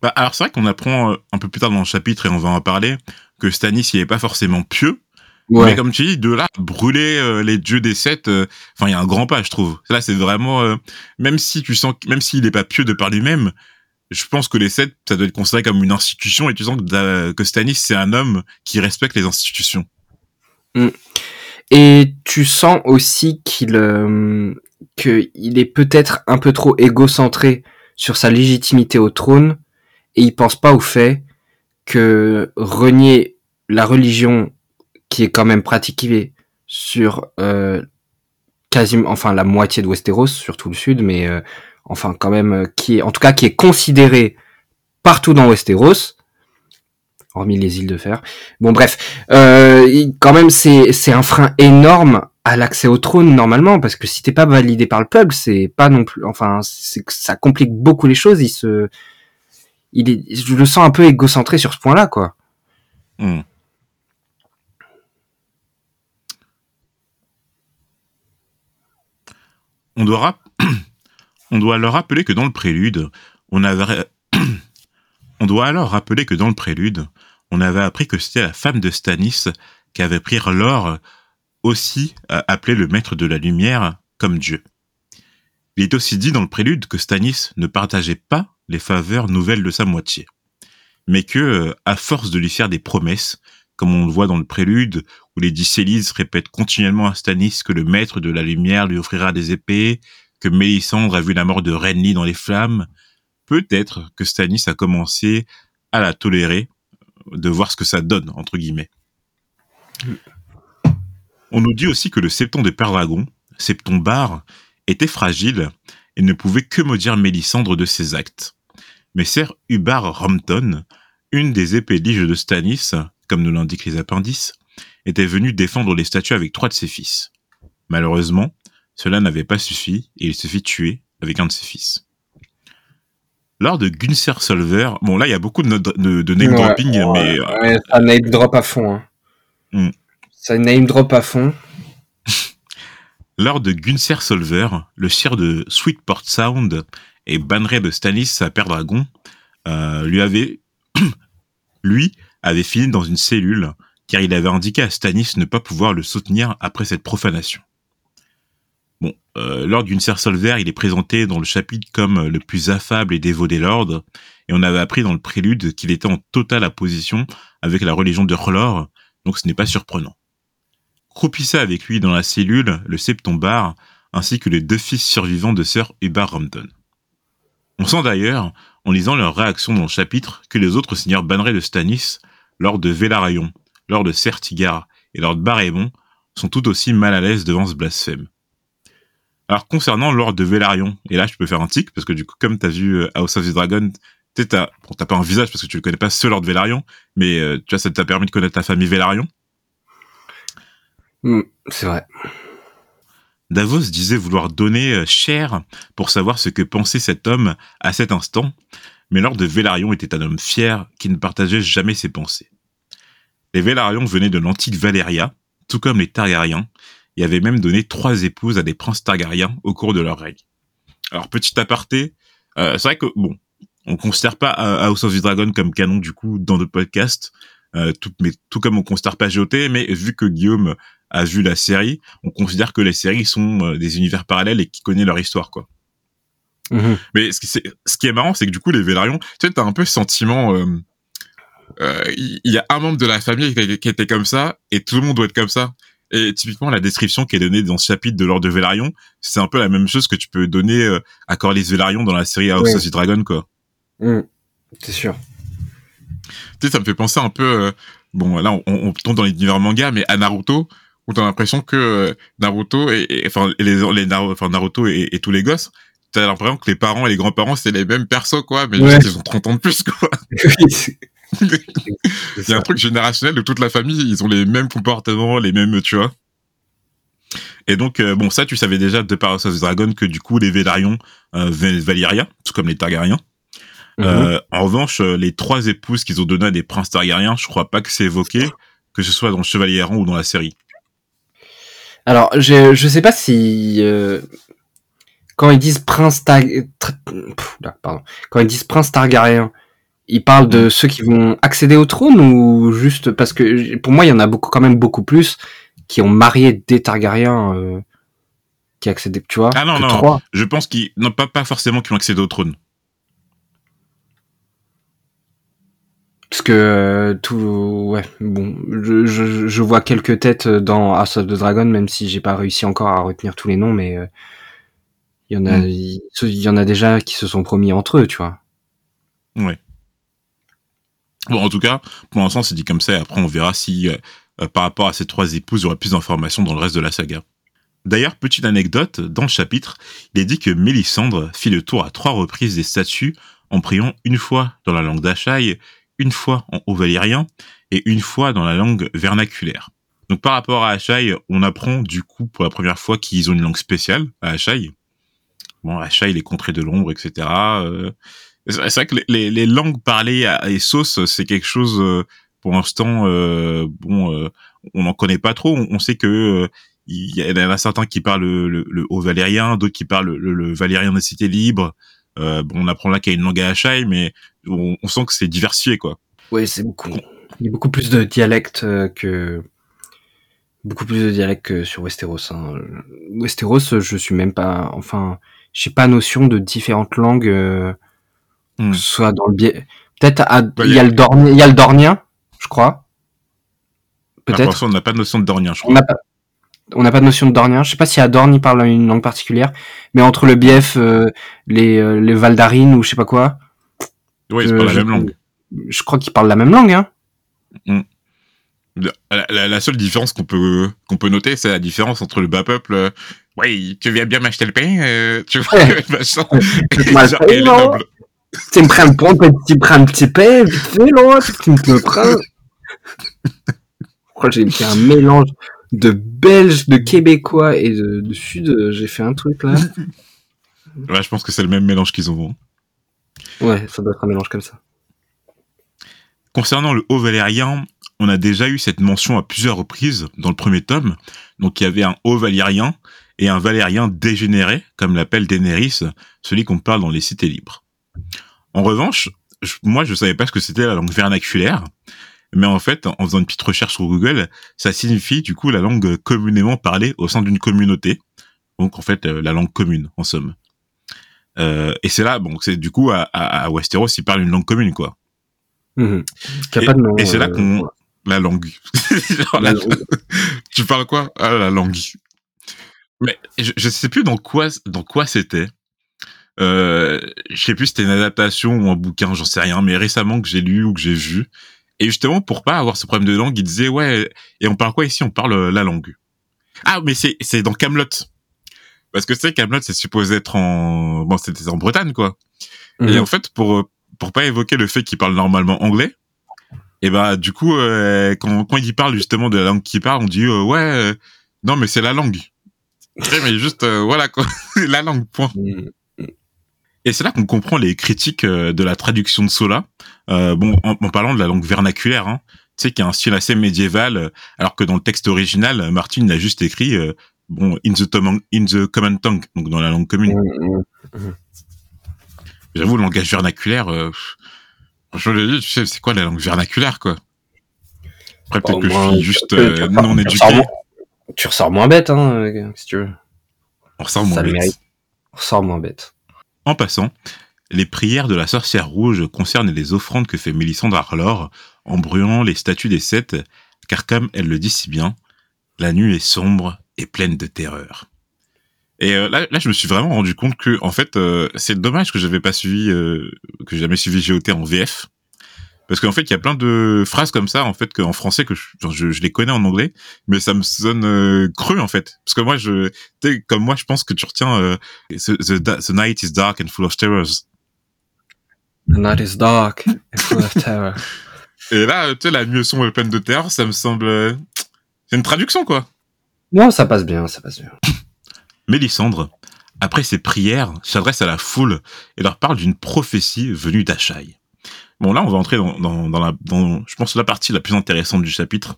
Bah, alors c'est vrai qu'on apprend euh, un peu plus tard dans le chapitre et on va en parler que Stanis il est pas forcément pieux. Ouais. Mais comme tu dis, de là brûler euh, les dieux des sept, euh, enfin il y a un grand pas, je trouve. Là c'est vraiment, euh, même si tu sens, même s'il est pas pieux de par lui-même, je pense que les sept, ça doit être considéré comme une institution et tu sens que, que Stanis c'est un homme qui respecte les institutions. Et tu sens aussi qu'il euh, que il est peut-être un peu trop égocentré sur sa légitimité au trône et il pense pas au fait que renier la religion qui est quand même pratiquée sur euh, quasiment enfin la moitié de Westeros surtout le sud mais euh, enfin quand même euh, qui est en tout cas qui est considéré partout dans Westeros hormis les îles de fer. Bon bref euh, quand même c'est c'est un frein énorme à l'accès au trône normalement parce que si t'es pas validé par le peuple c'est pas non plus enfin ça complique beaucoup les choses il il est je le sens un peu égocentré sur ce point là quoi Hmm. On doit, on doit alors rappeler que dans le prélude, on avait, on doit alors rappeler que dans le prélude, on avait appris que c'était la femme de Stanis qui avait pris l'or aussi euh, appelé le maître de la lumière comme Dieu. Il est aussi dit dans le prélude que Stanis ne partageait pas les faveurs nouvelles de sa moitié, mais que, euh, à force de lui faire des promesses, comme on le voit dans le prélude, où les Dicélides répètent continuellement à Stanis que le maître de la lumière lui offrira des épées, que Mélisandre a vu la mort de Renly dans les flammes, peut-être que Stanis a commencé à la tolérer, de voir ce que ça donne, entre guillemets. On nous dit aussi que le septon de Père Dragon, septon bar, était fragile et ne pouvait que maudire Mélisandre de ses actes. Mais Sir Hubbard Rompton, une des épées liges de Stanis, comme nous l'indiquent les appendices, était venu défendre les statues avec trois de ses fils. Malheureusement, cela n'avait pas suffi et il se fit tuer avec un de ses fils. Lors de Gunsar Solver, bon là il y a beaucoup de, note- de, de name Ouais, dropping, mais ouais, ça name drop à fond hein. Hmm. Ça name drop à fond Lors de Gunsar Solver, le sire de Sweetport Sound et banneré de Stanis à Père Dragon, euh, lui avait, lui, avait fini dans une cellule car il avait indiqué à Stanis ne pas pouvoir le soutenir après cette profanation. Bon, euh, Lord Gunsar Solver, il est présenté dans le chapitre comme le plus affable et dévot des lords, et on avait appris dans le prélude qu'il était en totale opposition avec la religion de R'hllor, donc ce n'est pas surprenant croupissait avec lui dans la cellule le septombar, ainsi que les deux fils survivants de Sir Hubert Rompton. On sent d'ailleurs, en lisant leur réaction dans le chapitre, que les autres seigneurs bannerets de Stanis, lord de Velaryon, lord de Sertigar et lord Barémon, sont tout aussi mal à l'aise devant ce blasphème. Alors concernant lord de Velaryon, et là je peux faire un tic, parce que du coup comme t'as vu euh, House of the Dragon, t'as pas un visage parce que tu ne connais pas ce lord Velaryon, mais euh, tu vois, ça t'a permis de connaître ta famille Velaryon. Hmm, c'est vrai Davos disait vouloir donner euh, cher pour savoir ce que pensait cet homme à cet instant, mais Lord de Velaryon était un homme fier qui ne partageait jamais ses pensées. Les Velaryon venaient de l'antique Valéria, tout comme les Targaryens, et avaient même donné trois épouses à des princes Targaryens au cours de leur règne. Alors petit aparté, euh, c'est vrai que bon, on considère pas euh, House of Dragon comme canon du coup dans notre podcast, tout, mais tout comme on considère pas GOT, mais vu que Guillaume a vu la série, on considère que les séries sont euh, des univers parallèles et qui connaissent leur histoire, quoi. Mhm. Mais ce qui, c'est- ce qui est marrant, c'est que du coup, les Vélarions, tu sais, t'as un peu ce sentiment, euh, euh, il y, a un membre de la famille qui, était comme ça, et tout le monde doit être comme ça. Et typiquement, la description qui est donnée dans ce chapitre de l'ordre de Vélarion, c'est un peu la même chose que tu peux donner à Corlys Vélarion dans la série House Oui. of the Dragon, quoi. Hmm, c'est sûr Tu sais, ça me fait penser un peu, euh, bon, là, on, on tombe dans l'univers manga, mais à Naruto, où t'as l'impression que euh, Naruto et, enfin, les, les Naru- enfin, Naruto et, et tous les gosses, t'as l'impression que les parents et les grands-parents, c'est les mêmes persos, quoi, mais Ouais. juste ils ont 30 ans de plus, quoi. Il y a un truc générationnel où toute la famille, ils ont les mêmes comportements, les mêmes, tu vois. Et donc, euh, bon, ça, tu savais déjà de par of the Dragon que du coup, les Vélarions euh, de Valyria, tout comme les Targaryens. Mhm. Euh, en revanche, les trois épouses qu'ils ont données à des princes Targaryens, je crois pas que c'est évoqué, que ce soit dans Chevalier Errant ou dans la série. Alors, je, je sais pas si euh, quand ils disent prince Tar... pff, là, pardon, quand ils disent prince Targaryen, Il parle de ceux qui vont accéder au trône ou juste parce que pour moi il y en a beaucoup quand même beaucoup plus qui ont marié des Targaryens euh, qui accédaient, tu vois. Ah non non, je pense qu'ils non pas pas forcément qui ont accédé au trône. Parce que euh, tout, ouais, bon, je, je, je vois quelques têtes dans House of the Dragon, même si j'ai pas réussi encore à retenir tous les noms, mais euh, il y en a, Mm. il, y en a déjà qui se sont promis entre eux, tu vois. Ouais. Bon, en tout cas, pour l'instant, c'est dit comme ça. Et après, on verra si, euh, euh, par rapport à ces trois épouses, il y aura plus d'informations dans le reste de la saga. D'ailleurs, petite anecdote, dans le chapitre, il est dit que Mélisandre fit le tour à trois reprises des statues en priant une fois dans la langue d'Achaï, une fois en haut valyrien et une fois dans la langue vernaculaire. Donc par rapport à Achaï, on apprend du coup pour la première fois qu'ils ont une langue spéciale à Achaï. Bon, Achaï, les contrées de l'ombre, etc. Euh, c'est vrai que les, langues parlées à Essos, c'est quelque chose, euh, pour l'instant, euh, bon, on n'en connaît pas trop. On, sait que il y en a certains qui parlent le, le, le haut valérien, d'autres qui parlent le, le valérien des cités libres. Euh, bon, on apprend là qu'il y a une langue à mais on, on sent que c'est diversifié, quoi. Ouais, c'est beaucoup. Il y a beaucoup plus de dialectes euh, que beaucoup plus de dialectes que sur Westeros. Hein. Westeros, je suis même pas, enfin, j'ai pas notion de différentes langues, euh, Hmm. que ce soit dans le biais. Peut-être à- il y y a- le dornien, il y a le dornien, je crois. Peut-être. on n'a pas de notion de dornien, je On crois. n'a pas, on n'a pas de notion de dornien. Je sais pas si à Dorne il parle une langue particulière, mais entre le bief, euh, les euh, les Valdarines ou je sais pas quoi, Ouais, c'est pas la je- même langue. Je crois qu'ils parlent la même langue, hein. La, la- la seule différence qu'on peut qu'on peut noter, c'est la différence entre le bas peuple. euh, ouais, tu viens bien m'acheter le pain, tu vois, Ouais. machin. Et les pain, non nobles. Tu me prends le pont, tu me prends un petit pain, vite fait, là, tu me prends. Pourquoi j'ai fait un mélange de Belges, de Québécois et de, de Sud, j'ai fait un truc là. Ouais, je pense que c'est le même mélange qu'ils ont. Ouais, ça doit être un mélange comme ça. Concernant le haut valérien, on a déjà eu cette mention à plusieurs reprises dans le premier tome. Donc il y avait un haut valérien et un valérien dégénéré, comme l'appelle Daenerys, celui qu'on parle dans les cités libres. En revanche, moi je savais pas ce que c'était la langue vernaculaire, mais en fait, en faisant une petite recherche sur Google, ça signifie du coup la langue communément parlée au sein d'une communauté. Donc en fait, euh, la langue commune, en somme. Euh, et c'est là, bon, c'est du coup à, à, à Westeros, ils parlent une langue commune, quoi. Mhm. Et- c'est là euh, qu'on- voilà. La langue. Genre, La la- langue. tu parles quoi? Ah, la langue. Mais je, je sais plus dans quoi dans quoi c'était. Euh, je sais plus si c'était une adaptation ou un bouquin, j'en sais rien. Mais récemment que j'ai lu ou que j'ai vu. Et justement pour pas avoir ce problème de langue, il disait ouais. Et on parle quoi ici? On parle euh, la langue. Ah mais c'est c'est dans Camelot. Parce que tu sais Camelot c'est supposé être en bon c'était en Bretagne quoi. Et Mhm. en fait, pour euh, pour pas évoquer le fait qu'il parle normalement anglais, et ben du coup, euh, quand quand il parle justement de la langue qu'il parle, on dit euh, ouais, euh, non mais c'est la langue. Mais juste voilà quoi, la langue point. Mhm. Et c'est là qu'on comprend les critiques euh, de la traduction de Sola. Euh, bon, en, en parlant de la langue vernaculaire, hein, tu sais, qui a un style assez médiéval, euh, alors que dans le texte original, Martin l'a juste écrit euh, bon in the, tom- in the common tongue, donc dans la langue commune. Mhm. J'avoue, le langage vernaculaire, euh, je le dis, tu sais, c'est quoi la langue vernaculaire, quoi? Après, peut-être Bon, que moi, je suis juste tu- non tu éduqué. ressors moins- Tu ressors moins bête, hein, si tu veux. On ressort moins Ça bête. mérite. On ressort moins bête. En passant, les prières de la sorcière rouge concernent les offrandes que fait Mélisandre Arlor en brûlant les statues des sept, car comme elle le dit si bien, la nuit est sombre et pleine de terreur. Et euh, là, je me suis vraiment rendu compte que, en fait, euh, c'est dommage que j'avais pas suivi, euh, que j'ai jamais suivi GOT en VF, parce qu'en fait, il y a plein de phrases comme ça, en fait, qu'en français que je, genre, je, je les connais en anglais, mais ça me sonne euh, creux, en fait, parce que moi, je, comme moi, je pense que tu retiens euh, the, the, the night is dark and full of terrors. The night is dark and full of terror. Et là, tu sais, la nuit sombre et pleine de terreur, ça me semble, euh, c'est une traduction, quoi. Non, ça passe bien, ça passe bien. Mélisandre, après ses prières, s'adresse à la foule et leur parle d'une prophétie venue d'Achaï. Bon, là, on va entrer dans, la, je pense, la partie la plus intéressante du chapitre.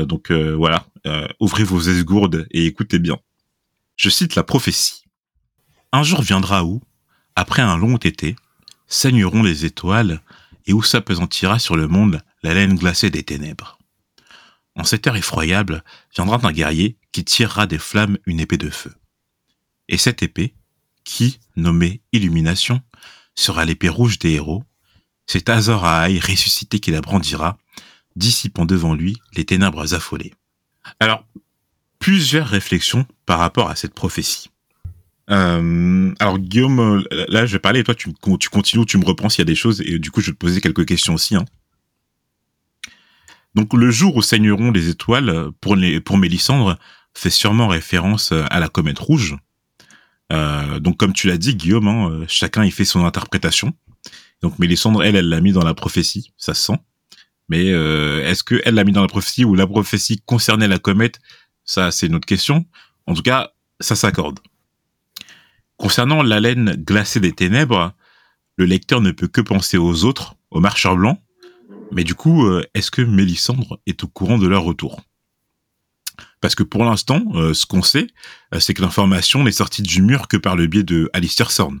Euh, donc euh, voilà, euh, ouvrez vos esgourdes et écoutez bien. Je cite la prophétie. Un jour viendra où, après un long été, saigneront les étoiles et où s'apesantira sur le monde la laine glacée des ténèbres. En cette heure effroyable viendra un guerrier qui tirera des flammes une épée de feu. Et cette épée, qui, nommée Illumination, sera l'épée rouge des héros, c'est Azor Ahai ressuscité qui la brandira, dissipant devant lui les ténèbres affolées. Alors, plusieurs réflexions par rapport à cette prophétie. Euh, alors Guillaume, là je vais parler toi tu, continues, tu me reprends s'il y a des choses et du coup je vais te poser quelques questions aussi. Hein. Donc le jour où saigneront les étoiles pour, Mélissandre fait sûrement référence à la comète rouge. Euh, donc comme tu l'as dit Guillaume, hein, chacun y fait son interprétation. Donc Mélissandre, elle, elle l'a mis dans la prophétie, ça se sent. Mais euh, est-ce que elle l'a mis dans la prophétie ou la prophétie concernait la comète? Ça, c'est une autre question. En tout cas, ça s'accorde. Concernant la laine glacée des ténèbres, le lecteur ne peut que penser aux autres, aux marcheurs blancs. Mais du coup, euh, est-ce que Mélissandre est au courant de leur retour? Parce que pour l'instant, euh, ce qu'on sait, c'est que l'information n'est sortie du mur que par le biais de Alistair Sorn.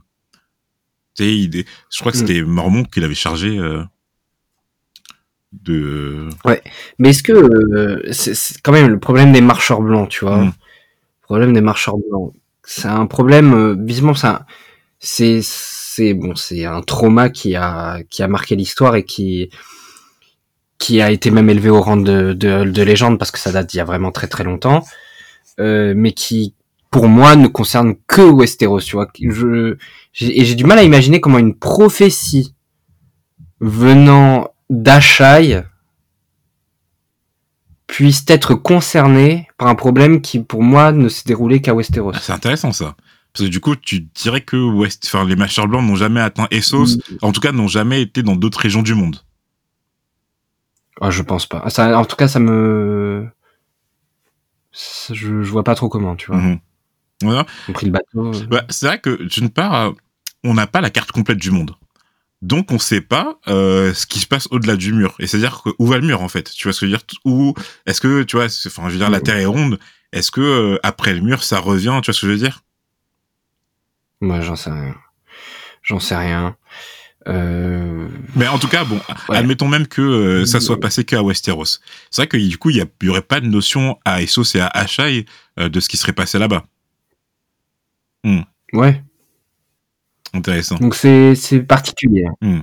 Je crois que c'était mm. Mormon qui l'avait chargé de. Ouais, mais est-ce que euh, c'est quand même le problème des marcheurs blancs, tu vois, mm. le problème des marcheurs blancs, c'est un problème euh, visiblement c'est c'est bon, c'est un trauma qui a qui a marqué l'histoire et qui qui a été même élevé au rang de, de, de légende parce que ça date d'il y a vraiment très très longtemps, euh, mais qui pour moi ne concerne que Westeros, tu vois. Je, et j'ai du mal à imaginer comment une prophétie venant d'Achai puissent être concernés par un problème qui, pour moi, ne s'est déroulé qu'à Westeros. Ah, c'est intéressant ça. Parce que du coup, tu dirais que West, enfin, les macheurs blancs n'ont jamais atteint Essos, mm. en tout cas, n'ont jamais été dans d'autres régions du monde. Ah, je pense pas. Ça, en tout cas, ça me, je, je vois pas trop comment, tu vois. Mm-hmm. Voilà. pris le bateau. Bah, c'est vrai que d'une part, euh, on n'a pas la carte complète du monde. Donc on sait pas euh, ce qui se passe au-delà du mur. Et c'est-à-dire où va le mur en fait? Tu vois ce que je veux dire? Où est-ce que tu vois Enfin, je veux dire, la Terre est ronde. Est-ce que euh, après le mur, ça revient? Tu vois ce que je veux dire? Moi, j'en sais rien. J'en sais rien. Euh... Mais en tout cas, bon, admettons même que euh, ça soit passé qu'à Westeros. C'est vrai que du coup, il y, aurait pas de notion à Essos et à Achai de ce qui serait passé là-bas. Hmm. Ouais. Intéressant. Donc c'est particulier. Hmm.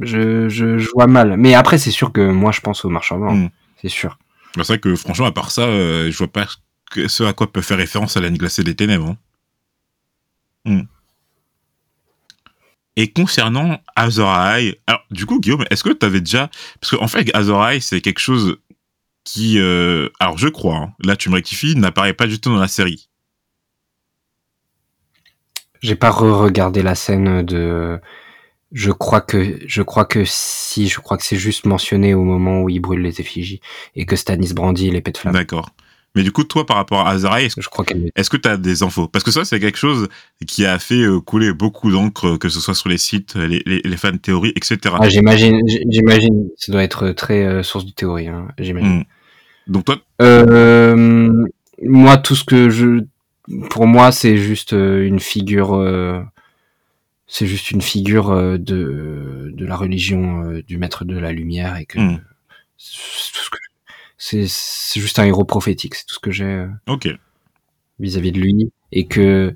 Je, je, je vois mal. Mais après c'est sûr que moi je pense au marchand blanc. Hmm. C'est sûr. Bah, c'est vrai que franchement à part ça, euh, je vois pas ce à quoi peut faire référence à la glacée des ténèbres. Hein. Et concernant Azor Ahai, alors du coup Guillaume, est-ce que tu avais déjà parce qu'en en fait Azor Ahai c'est quelque chose qui euh... alors je crois, hein, là tu me rectifies, n'apparaît pas du tout dans la série. J'ai pas re-regardé la scène de. Je crois que je crois que si, je crois que c'est juste mentionné au moment où il brûle les effigies et que Stanis brandit l'épée de flamme. D'accord. Mais du coup, toi, par rapport à Azaraï, est-ce, je crois qu'elle... est-ce que tu as des infos? Parce que ça, c'est quelque chose qui a fait euh, couler beaucoup d'encre, que ce soit sur les sites, les, les, les fans théories, etc. Ah, j'imagine, j'imagine, ça doit être très euh, source de théorie, hein, j'imagine. Hmm. Donc toi euh, Moi, tout ce que je, pour moi, c'est juste euh, une figure, euh, c'est juste une figure euh, de de la religion du maître de la lumière et que hmm. c'est c'est juste un héros prophétique, c'est tout ce que j'ai. Ok. Vis-à-vis de lui et que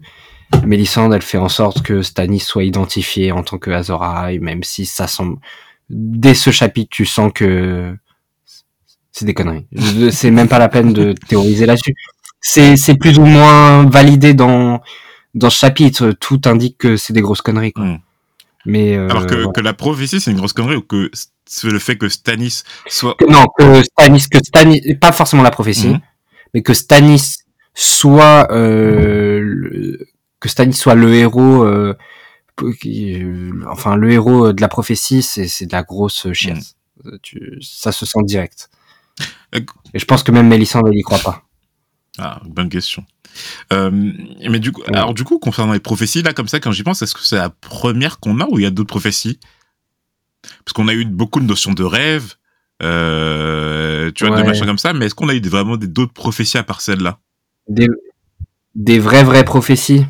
Mélissande, elle fait en sorte que Stanis soit identifié en tant que Azor Ahai, même si ça semble dès ce chapitre, tu sens que c'est des conneries. c'est même pas la peine de théoriser là-dessus c'est c'est plus ou moins validé dans dans ce chapitre. Tout indique que c'est des grosses conneries. Quoi. Hmm. Mais euh, alors que, que la prophétie c'est une grosse connerie ou que c'est le fait que Stanis soit non que Stanis que Stanis pas forcément la prophétie hmm. mais que Stanis soit euh, le, que Stanis soit le héros euh, enfin le héros de la prophétie c'est c'est de la grosse chiasse tu, ça se sent direct et je pense que même Mélissandre elle y croit pas ah, bonne question. Euh, mais du coup, alors du coup, concernant les prophéties, là, comme ça, quand j'y pense, est-ce que c'est la première qu'on a ou il y a d'autres prophéties? Parce qu'on a eu beaucoup de notions de rêve, euh, tu vois, des machins comme ça, mais est-ce qu'on a eu vraiment d'autres prophéties à part celle-là? Des, des vraies, vraies prophéties?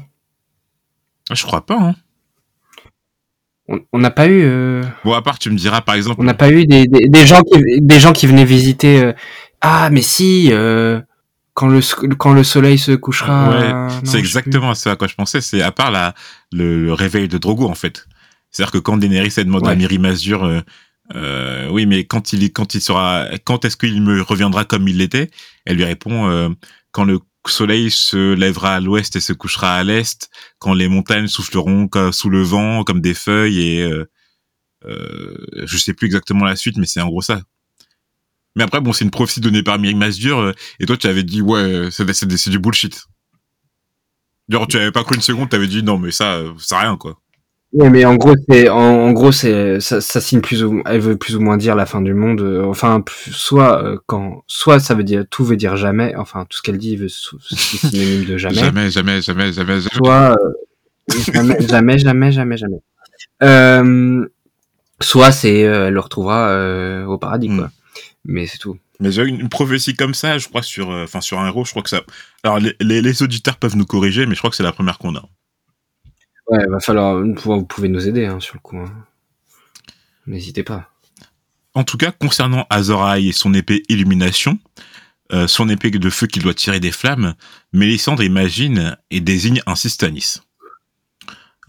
Ah, Je crois pas, hein. on n'a pas eu. Euh... Bon, à part, tu me diras, par exemple. On n'a pas eu des, des, des, gens qui des gens qui venaient visiter. Ah, mais si. Euh, quand le quand le soleil se couchera. Ouais, c'est exactement ce à quoi je pensais. C'est à part la le, réveil de Drogo en fait. C'est-à-dire que quand Daenerys demande à Miri Mazur, euh, euh, oui, mais quand il quand il sera, quand est-ce qu'il me reviendra comme il l'était Elle lui répond euh, quand le soleil se lèvera à l'ouest et se couchera à l'est, quand les montagnes souffleront sous le vent comme des feuilles et euh, euh, je sais plus exactement la suite, mais c'est en gros ça. Mais après, bon, c'est une prophétie donnée par Mirik Masdur, euh, et toi, tu avais dit, ouais, c'est du bullshit. Genre, tu avais pas cru une seconde, tu avais dit, non, mais ça, ça rien, quoi. Oui, mais en gros, c'est en, gros, c'est ça, ça, signe plus ou elle veut plus ou moins dire la fin du monde. Euh, enfin, soit euh, quand, soit ça veut dire tout veut dire jamais. Enfin, tout ce qu'elle dit veut c'est synonyme de jamais. jamais, jamais, jamais, jamais, jamais. Soit jamais, jamais, jamais, jamais, jamais. Euh, soit c'est elle le retrouvera au paradis, quoi. Hmm mais c'est tout. Mais j'ai une, prophétie comme ça, je crois sur, euh, sur un héros, je crois que ça. Alors les, les, auditeurs peuvent nous corriger, mais je crois que c'est la première qu'on a. Ouais, va falloir. Vous pouvez nous aider hein, sur le coup. Hein. N'hésitez pas. En tout cas, concernant Azor Ahai et son épée Illumination, euh, son épée de feu qui doit tirer des flammes, Mélisandre imagine et désigne ainsi Stanis.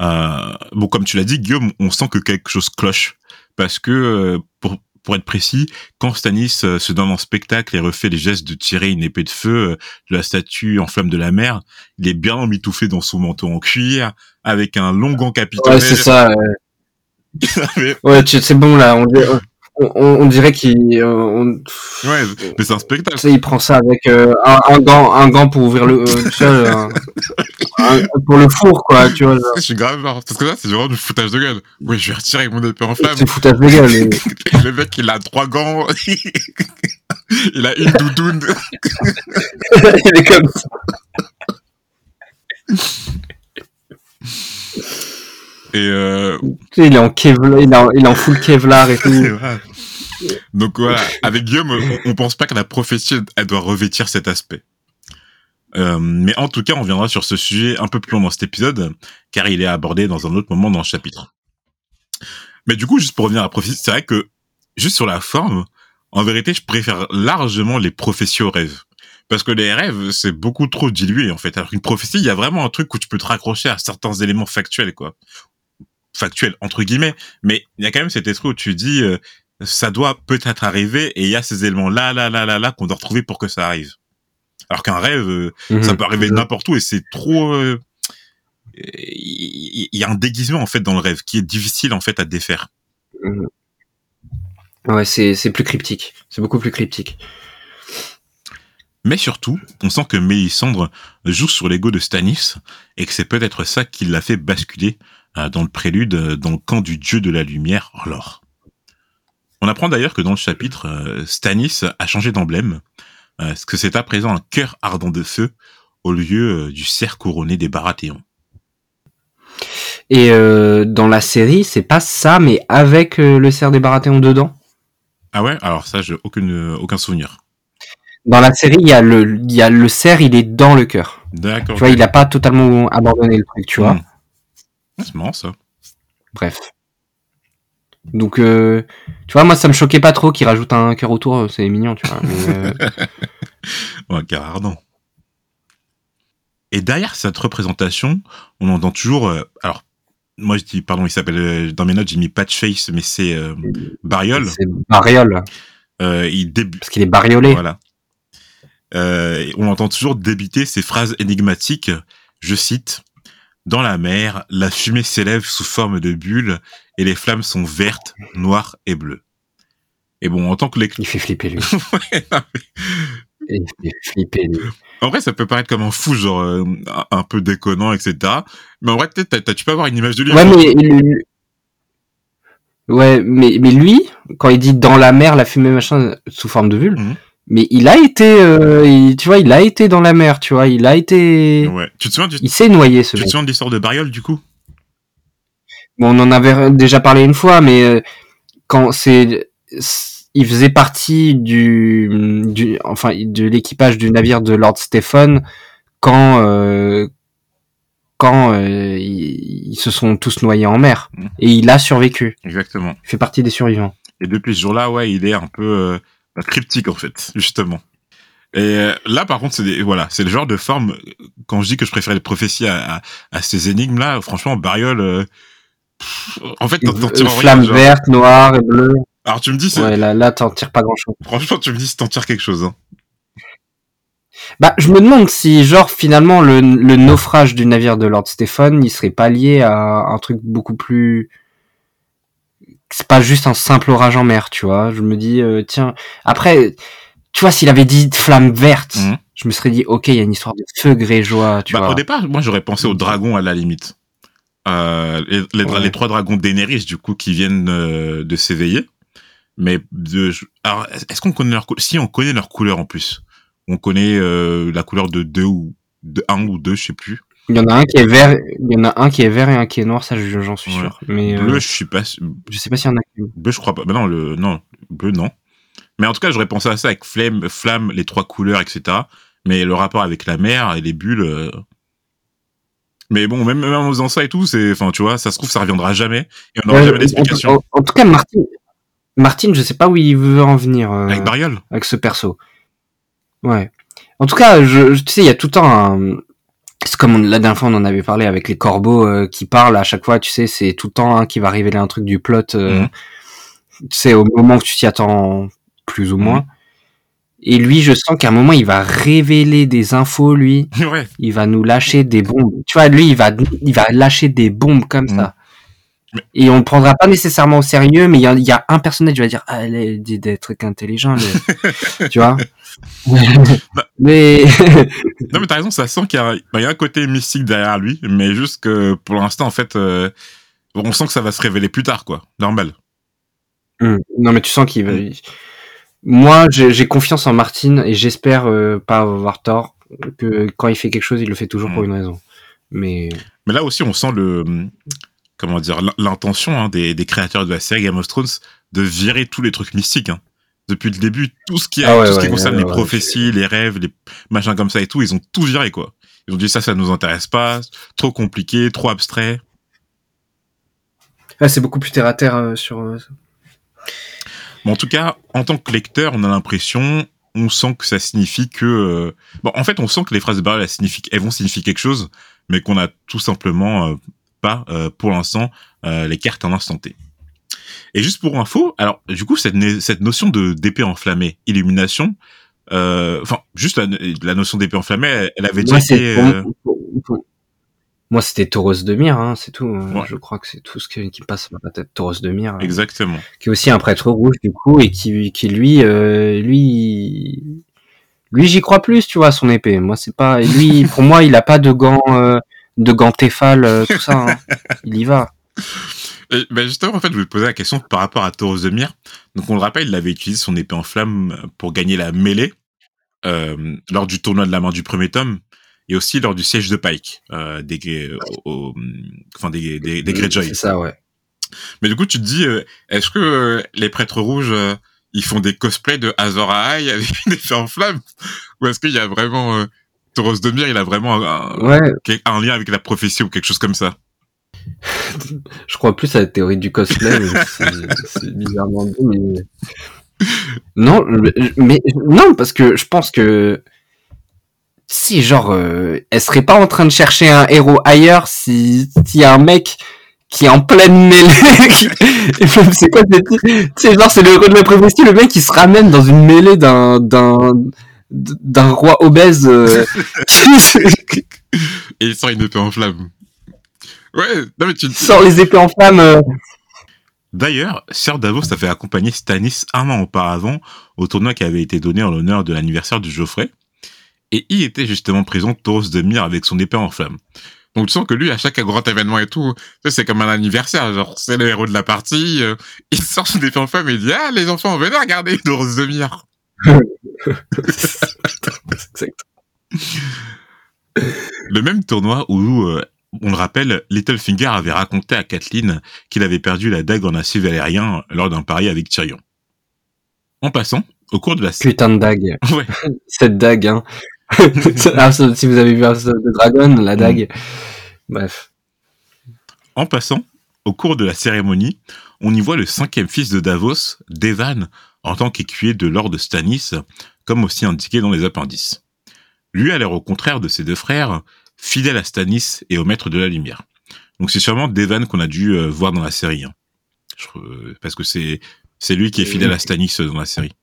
Euh, bon, comme tu l'as dit, Guillaume, on sent que quelque chose cloche parce que pour pour être précis, quand Stanis euh, se donne en spectacle et refait les gestes de tirer une épée de feu euh, de la statue en flamme de la mer, il est bien emmitouflé dans son manteau en cuir, avec un long gant capitonnel. Ouais, c'est ça. ouais, c'est bon là. On, on, on dirait qu'il. Euh, ouais, mais c'est un spectacle. Tu sais, il prend ça avec euh, un, un, gant, un gant pour ouvrir le, euh, pour le four, quoi. Tu vois. Je suis grave marrant parce que là, c'est vraiment du foutage de gueule. Oui, je vais retirer mon épée en flamme. C'est foutage de gueule. le mec, il a trois gants. il a une doudoune. il est comme ça. Et euh... il est en Kevlar, il est en, full Kevlar et tout. Donc voilà, avec Guillaume, on, pense pas que la prophétie, elle doit revêtir cet aspect. Euh, mais en tout cas, on viendra sur ce sujet un peu plus loin dans cet épisode, car il est abordé dans un autre moment dans le chapitre. Mais du coup, juste pour revenir à la prophétie, c'est vrai que, juste sur la forme, en vérité, je préfère largement les prophéties aux rêves. Parce que les rêves, c'est beaucoup trop dilué, en fait. Alors qu'une prophétie, il y a vraiment un truc où tu peux te raccrocher à certains éléments factuels, quoi factuel entre guillemets, mais il y a quand même cet esprit où tu dis euh, ça doit peut-être arriver et il y a ces éléments là là là là là qu'on doit retrouver pour que ça arrive. Alors qu'un rêve, euh, mhm. ça peut arriver n'importe où et c'est trop. Euh, il y, a un déguisement en fait dans le rêve qui est difficile en fait à défaire. Mhm. Ouais, c'est c'est plus cryptique. C'est beaucoup plus cryptique. Mais surtout, on sent que Mélisandre joue sur l'ego de Stanis et que c'est peut-être ça qui l'a fait basculer dans le prélude, euh, dans le camp du dieu de la lumière, Orlor. On apprend d'ailleurs que dans le chapitre, euh, Stanis a changé d'emblème, ce que c'est à présent un cœur ardent de feu au lieu du cerf couronné des Baratheons. Et dans la série, c'est pas ça, mais avec le cerf des Baratheons dedans? Ah ouais, alors ça, j'ai aucun, aucun souvenir. Dans la série, il y a le, il y a le cerf, il est dans le cœur. D'accord. Tu vois, il a pas totalement abandonné le truc, tu vois. Hmm. C'est marrant ça. Bref. Donc, euh, tu vois, moi, ça me choquait pas trop qu'il rajoute un cœur autour, c'est mignon, tu vois. Mais, euh... cœur ardent. Et derrière cette représentation, on entend toujours. Euh, alors, moi, je dis, pardon, il s'appelle. Euh, dans mes notes, j'ai mis Patchface, mais c'est euh, Bariol. C'est Bariol. il Parce qu'il est bariolé. Voilà. on entend toujours débiter ces phrases énigmatiques. Je cite dans la mer, la fumée s'élève sous forme de bulles et les flammes sont vertes, noires et bleues. Et bon, en tant que lecteur... Il fait flipper lui. Il fait flipper lui. En vrai, ça peut paraître comme un fou, genre euh, un peu déconnant, etc. Mais en vrai, peut-être tu peux avoir une image de lui. Ouais, mais ouais, mais mais lui, quand il dit dans la mer, la fumée machin sous forme de bulles, mhm mais il a été, euh, tu vois, il a été dans la mer, tu vois, il a été. Ouais. Tu te souviens Il s'est noyé ce. Tu te souviens de l'histoire de Bariol du coup? Bon, on en avait déjà parlé une fois, mais euh, quand c'est, il faisait partie du, du, enfin, de l'équipage du navire de Lord Stephen quand, euh, quand euh, ils, ils se sont tous noyés en mer. Mhm. Et il a survécu. Exactement. Il fait partie des survivants. Et depuis ce jour-là, ouais, il est un peu cryptique en fait, justement. Et euh, là, par contre, c'est des, voilà, c'est le genre de forme. Quand je dis que je préfère les prophéties à, à, à ces énigmes-là, franchement, Bariol, euh, pff, en fait, t'en t'en tires Euh, rien. Flamme genre. verte, noire et bleue. Alors tu me dis, c'est- Ouais, là, là, t'en tires pas grand chose. franchement, tu me dis si t'en tires quelque chose. Hein. Bah, je me demande si, genre, finalement, le, le naufrage du navire de Lord Stephen, il serait pas lié à un truc beaucoup plus. C'est pas juste un simple orage en mer, tu vois. Je me dis, euh, tiens. Après, tu vois, s'il avait dit flamme verte, Mhm. je me serais dit, ok, il y a une histoire de feu grégeois, tu Bah, vois. au départ, moi, j'aurais pensé aux dragons à la limite. Euh, les, les, dra- Ouais. les trois dragons d'Enerys, du coup, qui viennent euh, de s'éveiller. Mais de, alors, est-ce qu'on connaît leur couleur Si, on connaît leur couleur en plus. On connaît euh, la couleur de deux ou de un ou deux, je sais plus. Il y en a un qui est vert, il y en a un qui est vert et un qui est noir, ça, je- j'en suis Ouais. sûr. Mais Bleu, euh, je suis pas. je sais pas s'il y en a. Bleu, je crois pas. Bah non, le non, bleu, non. Mais en tout cas, j'aurais pensé à ça avec flemme, flamme, les trois couleurs, etc. Mais le rapport avec la mer et les bulles. euh, Mais bon, même, même en faisant ça et tout, c'est, enfin, tu vois, ça se trouve, ça reviendra jamais et on n'aura Ouais, jamais en, d'explication. en- en tout cas, Martine, Martine, je sais pas où il veut en venir. euh, Avec Bariol avec ce perso. Ouais. En tout cas, je, je- tu sais, il y a tout le temps un... C'est comme on- la dernière fois on en avait parlé avec les corbeaux euh, qui parlent à chaque fois, tu sais, c'est tout le temps un qui va révéler un truc du plot. euh, Mhm. Tu sais, au moment où tu t'y attends plus ou moins. Et lui, je sens qu'à un moment, il va révéler des infos, lui. ouais. Il va nous lâcher des bombes. Tu vois, lui, il va, il va lâcher des bombes comme Mhm. ça. Et on le prendra pas nécessairement au sérieux, mais il y a, il y a un personnage qui va dire, ah, elle dit des trucs intelligents, tu vois. mais, Non, mais t'as raison, ça sent qu'il y a, bah, y a un côté mystique derrière lui, mais juste que pour l'instant, en fait, euh, on sent que ça va se révéler plus tard, quoi. Normal. Hum, non, mais tu sens qu'il va, moi, j'ai confiance en Martine et j'espère euh, pas avoir tort que quand il fait quelque chose, il le fait toujours pour Mm. une raison. Mais, Mais là aussi, on sent le, comment dire, l'intention hein, des, des créateurs de la série Game of Thrones de virer tous les trucs mystiques. Hein. Depuis le début, tout ce qui, a, Ah ouais, tout ce qui ouais, concerne ouais, les ouais, prophéties, les rêves, les machins comme ça et tout, ils ont tout viré, quoi. Ils ont dit ça, ça nous intéresse pas, trop compliqué, trop abstrait. Ah, c'est beaucoup plus terre à terre euh, sur. euh, Mais en tout cas, en tant que lecteur, on a l'impression, on sent que ça signifie que, euh, bon, en fait, on sent que les phrases de Barrel, elles, signifient, elles vont signifier quelque chose, mais qu'on a tout simplement euh, pas, euh, pour l'instant, euh, les cartes en instant T. Et juste pour info, alors, du coup, cette, cette notion de d'épée enflammée, illumination, euh, enfin, juste la, la notion d'épée enflammée, elle, elle avait déjà Moi, c'est été, euh, Moi, c'était Tauros de Mire, hein, c'est tout. Ouais. Je crois que c'est tout ce qui, qui passe par la tête. Tauros de Mire, euh, exactement. qui est aussi un prêtre rouge du coup, et qui, qui lui, lui, lui, j'y crois plus, tu vois, son épée. Moi, c'est pas, lui, pour moi, il a pas de gants, euh, de gants Tefal, euh, tout ça. hein. Il y va. Et, ben justement, en fait, je voulais te poser la question par rapport à Tauros de Myr. Donc, on le rappelle, il avait utilisé son épée en flamme pour gagner la mêlée euh, lors du tournoi de la main du premier tome et aussi lors du siège de Pike, euh, des, au- au- enfin, des, des, des Greyjoy. C'est ça, ouais. Mais du coup, tu te dis, euh, est-ce que euh, les prêtres rouges, euh, ils font des cosplays de Azor Ahai avec une épée en flamme? Ou est-ce qu'il y a vraiment... Tauros de Myr, il a vraiment un, Ouais, un lien avec la prophétie ou quelque chose comme ça. Je crois plus à la théorie du cosplay, c'est- bizarrement dit, mais... Non, mais non, parce que je pense que si genre euh, elle serait pas en train de chercher un héros ailleurs si s'il y a un mec qui est en pleine mêlée et c'est quoi c'est genre c'est le héros de la prophétie le mec qui se ramène dans une mêlée d'un d'un d'un roi obèse euh, Et il sort une épée en flamme. Ouais, non mais tu... sort les épées en flammes euh. D'ailleurs, Sir Davos avait accompagné Stannis un an auparavant au tournoi qui avait été donné en l'honneur de l'anniversaire de Geoffrey. Et y était justement présent Tauros de Myr avec son épée en flamme. Donc tu sens que lui, à chaque grand événement et tout, c'est comme un anniversaire, genre c'est le héros de la partie, euh, il sort son épée en flamme et il dit « Ah, les enfants, venez regarder Tauros de Myr Exact. !» Le même tournoi où, euh, on le rappelle, Littlefinger avait raconté à Kathleen qu'il avait perdu la dague en acier valérien lors d'un pari avec Tyrion. En passant, au cours de la... putain de dague Ouais. cette dague hein Ah, si vous avez vu Dragon la dague Bref. En passant, au cours de la cérémonie, on y voit le cinquième fils de Davos, Devan, en tant qu'écuyer de Lord Stannis, comme aussi indiqué dans les appendices. Lui a l'air au contraire de ses deux frères, fidèle à Stannis et au maître de la lumière. Donc c'est sûrement Devan qu'on a dû euh, voir dans la série. Hein. Je, parce que c'est c'est lui qui est fidèle à Stannis euh, dans la série.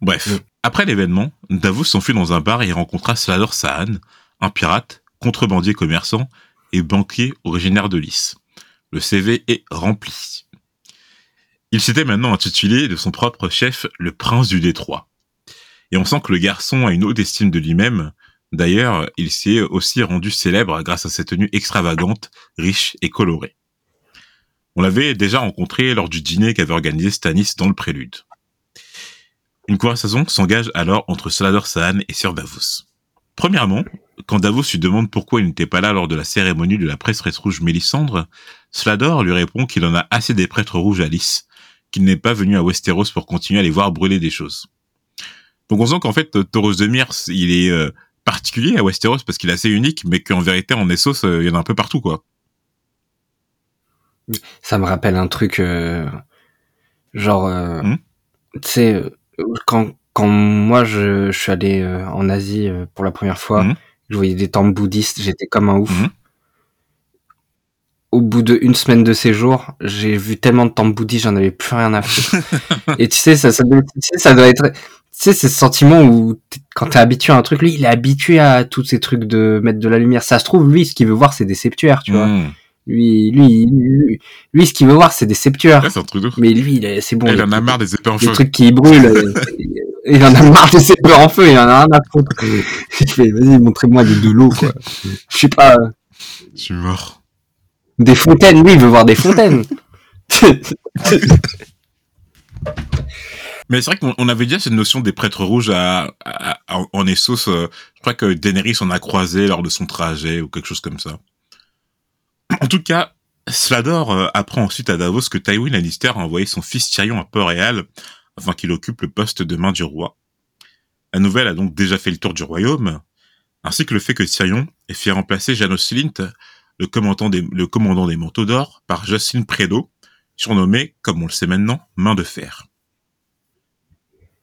Bref, après l'événement, Davos s'enfuit dans un bar et rencontra Slador Saan, un pirate, contrebandier commerçant et banquier originaire de Lys. Le CV est rempli. Il s'était maintenant intitulé de son propre chef le prince du détroit. Et on sent que le garçon a une haute estime de lui-même. D'ailleurs, il s'est aussi rendu célèbre grâce à sa tenue extravagante, riche et colorée. On l'avait déjà rencontré lors du dîner qu'avait organisé Stanis dans le prélude. Une conversation s'engage alors entre Salador Saan et Sir Davos. Premièrement, quand Davos lui demande pourquoi il n'était pas là lors de la cérémonie de la prêtresse rouge Mélissandre, Slador lui répond qu'il en a assez des prêtres rouges à Lys, qu'il n'est pas venu à Westeros pour continuer à les voir brûler des choses. Donc on sent qu'en fait, Tauros de Myrs, il est euh, particulier à Westeros parce qu'il est assez unique, mais qu'en vérité, en Essos, euh, il y en a un peu partout, quoi. Ça me rappelle un truc, euh, genre, hmm tu sais, quand, quand moi je, je suis allé en Asie pour la première fois, hmm je voyais des temples bouddhistes, j'étais comme un ouf. Hmm au bout d'une semaine de séjour, j'ai vu tellement de bouddhistes, j'en avais plus rien à foutre. et tu sais, ça, ça, doit, tu sais, ça doit être, tu sais, c'est ce sentiment où quand t'es habitué à un truc, lui, il est habitué à tous ces trucs de mettre de la lumière. Ça se trouve, lui, ce qu'il veut voir, c'est des septuaires, tu vois. Hmm. Lui, lui, lui, lui, ce qu'il veut voir, c'est des septuaires. Mais lui, c'est bon. Il en a marre des épées en feu. Des trucs qui brûlent. il en a marre des épées en feu, il en a rien à foutre. Je fais, vas-y, montrez-moi de l'eau, quoi. Je pas. Je suis mort. Des fontaines, oui, il veut voir des fontaines. Mais c'est vrai qu'on avait déjà cette notion des prêtres rouges à, en Essos. Euh, je crois que Daenerys en a croisé lors de son trajet ou quelque chose comme ça. En tout cas, Slador euh, apprend ensuite à Davos que Tywin Lannister a envoyé son fils Tyrion à Port-Réal afin qu'il occupe le poste de main du roi. La nouvelle a donc déjà fait le tour du royaume, ainsi que le fait que Tyrion ait fait remplacer Janos Slint le commandant des, manteaux d'or, par Jocelyn Prédo, surnommé, comme on le sait maintenant, Main de Fer.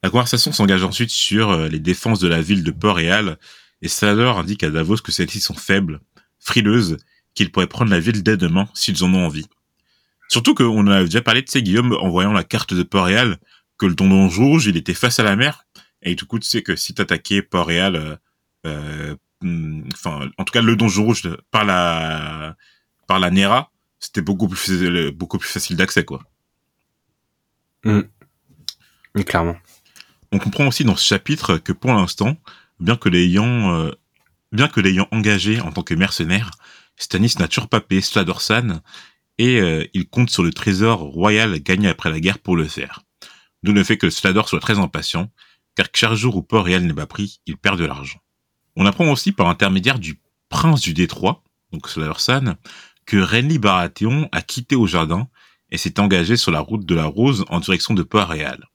La conversation s'engage ensuite sur euh, les défenses de la ville de Port-Réal, et Salador indique à Davos que celles-ci sont faibles, frileuses, qu'ils pourraient prendre la ville dès demain s'ils en ont envie. Surtout qu'on a déjà parlé de ces Guillaume en voyant la carte de Port-Réal, que le donjon rouge, il était face à la mer, et du coup, tu sais que si t'attaquais Port-Réal euh, euh enfin, en tout cas, le donjon rouge par la, par la Nera, c'était beaucoup plus, beaucoup plus facile d'accès, quoi. Mmh. clairement. On comprend aussi dans ce chapitre que pour l'instant, bien que l'ayant, euh, bien que l'ayant engagé en tant que mercenaire, Stanis n'a toujours pas payé Sladorsan et euh, il compte sur le trésor royal gagné après la guerre pour le faire. D'où le fait que Slador soit très impatient, car chaque jour où Port-Réal n'est pas pris, il perd de l'argent. On apprend aussi par intermédiaire du prince du détroit, donc San, que Renly Baratheon a quitté au jardin et s'est engagé sur la route de la Rose en direction de Port-Réal.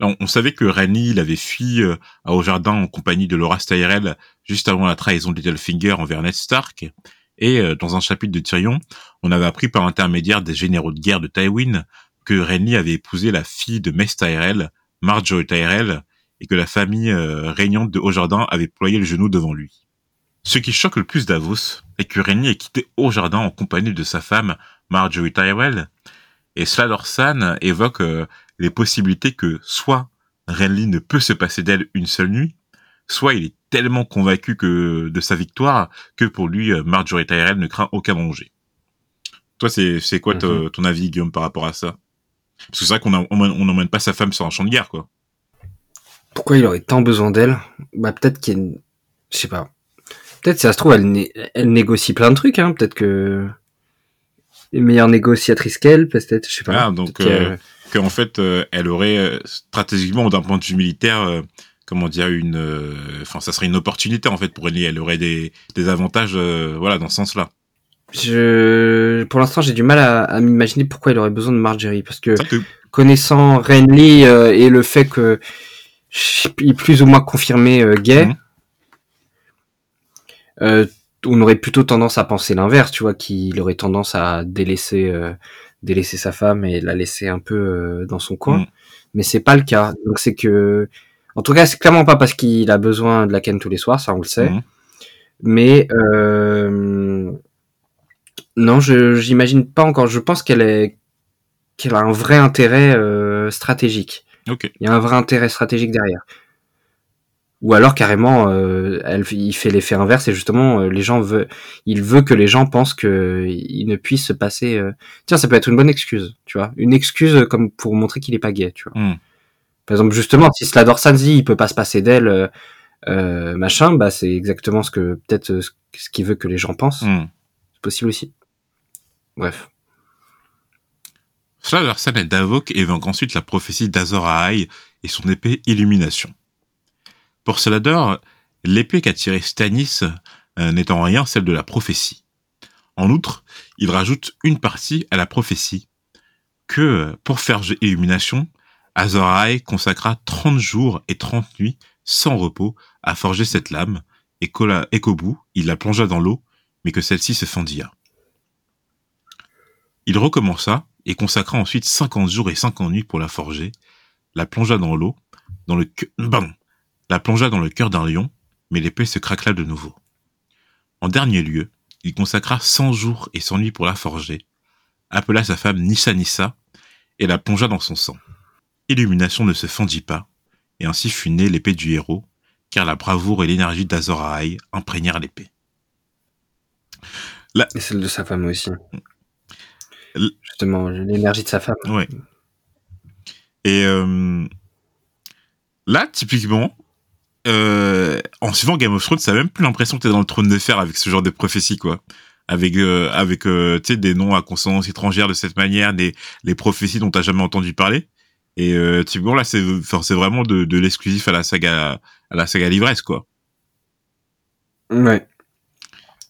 On, savait que Renly avait fui euh, à au jardin en compagnie de Laura Tyrell juste avant la trahison de Littlefinger envers Ned Stark. Et euh, dans un chapitre de Tyrion, on avait appris par intermédiaire des généraux de guerre de Tywin que Renly avait épousé la fille de Mess Tyrell, Marjorie Tyrell, et que la famille euh, régnante de Haut-Jardin avait ployé le genou devant lui. Ce qui choque le plus Davos est que Renly ait quitté Haut-Jardin en compagnie de sa femme Marjorie Tyrell, et Slador San évoque euh, les possibilités que soit Renly ne peut se passer d'elle une seule nuit, soit il est tellement convaincu que de sa victoire que pour lui euh, Marjorie Tyrell ne craint aucun danger. Toi, c'est c'est quoi mhm. ton avis, Guillaume, par rapport à ça? Parce que c'est vrai qu'on n'emmène pas sa femme sur un champ de guerre, quoi pourquoi il aurait tant besoin d'elle? Bah peut-être qu'il y a une... Je sais pas. Peut-être, ça se trouve, elle, elle négocie plein de trucs, hein. Peut-être que... Une meilleure négociatrice qu'elle, peut-être, je sais pas. Ah, donc, euh, qu'en fait, euh, elle aurait, euh, stratégiquement, d'un point de vue militaire, comment dire, une... Enfin, ça serait une opportunité, en fait, pour elle. Elle aurait des, des avantages, voilà, dans ce sens-là. Je, pour l'instant, j'ai du mal à, à m'imaginer pourquoi il aurait besoin de Marjorie, parce que, connaissant Renly et le fait que plus ou moins confirmé euh, gay. Mhm. Euh, on aurait plutôt tendance à penser l'inverse, tu vois, qu'il aurait tendance à délaisser, euh, délaisser sa femme et la laisser un peu euh, dans son coin. Mm. Mais c'est pas le cas. Donc c'est que, en tout cas, c'est clairement pas parce qu'il a besoin de la ken tous les soirs, ça on le sait. Mhm. Mais euh, non, je j'imagine pas encore. Je pense qu'elle est qu'elle a un vrai intérêt euh, stratégique. Ok. Il y a un vrai intérêt stratégique derrière. Ou alors carrément, euh, elle, il fait l'effet inverse et justement, euh, les gens veulent, il veut que les gens pensent que il ne puisse se passer. euh, Tiens, ça peut être une bonne excuse, tu vois, une excuse comme pour montrer qu'il est pas gay, tu vois. Mm. Par exemple, justement, si Slador Sanzi, il peut pas se passer d'elle, euh, euh, machin, bah c'est exactement ce que peut-être euh, ce ce qu'il veut que les gens pensent. Mm. C'est possible aussi. Bref. Slaversen et Davok ensuite la prophétie d'Azor Ahai et son épée Illumination. Pour Salador, l'épée qu'a tirée Stannis euh, n'est en rien celle de la prophétie. En outre, il rajoute une partie à la prophétie, que pour faire Illumination, Azor consacra 30 jours et 30 nuits sans repos à forger cette lame, et qu'au bout, il la plongea dans l'eau, mais que celle-ci se fendilla. Il recommença et consacra ensuite 50 jours et 50 nuits pour la forger, la plongea dans l'eau, dans le cœur, pardon, la plongea dans le cœur d'un lion, mais l'épée se craquela de nouveau. En dernier lieu, il consacra 100 jours et 100 nuits pour la forger, appela sa femme Nissa Nissa et la plongea dans son sang. Illumination ne se fendit pas, et ainsi fut née l'épée du héros, car la bravoure et l'énergie d'Azor imprégnèrent l'épée. Et celle de sa femme aussi. Justement, l'énergie de sa femme. Ouais. Et euh, là, typiquement, euh, en suivant Game of Thrones, t'as même plus l'impression que t'es dans le trône de fer avec ce genre de prophétie, quoi. Avec, euh, avec tu sais, des noms à consonance étrangère de cette manière, des les prophéties dont t'as jamais entendu parler. Et typiquement, là, c'est vraiment de, de l'exclusif à la saga à la saga l'ivresse, quoi. Ouais.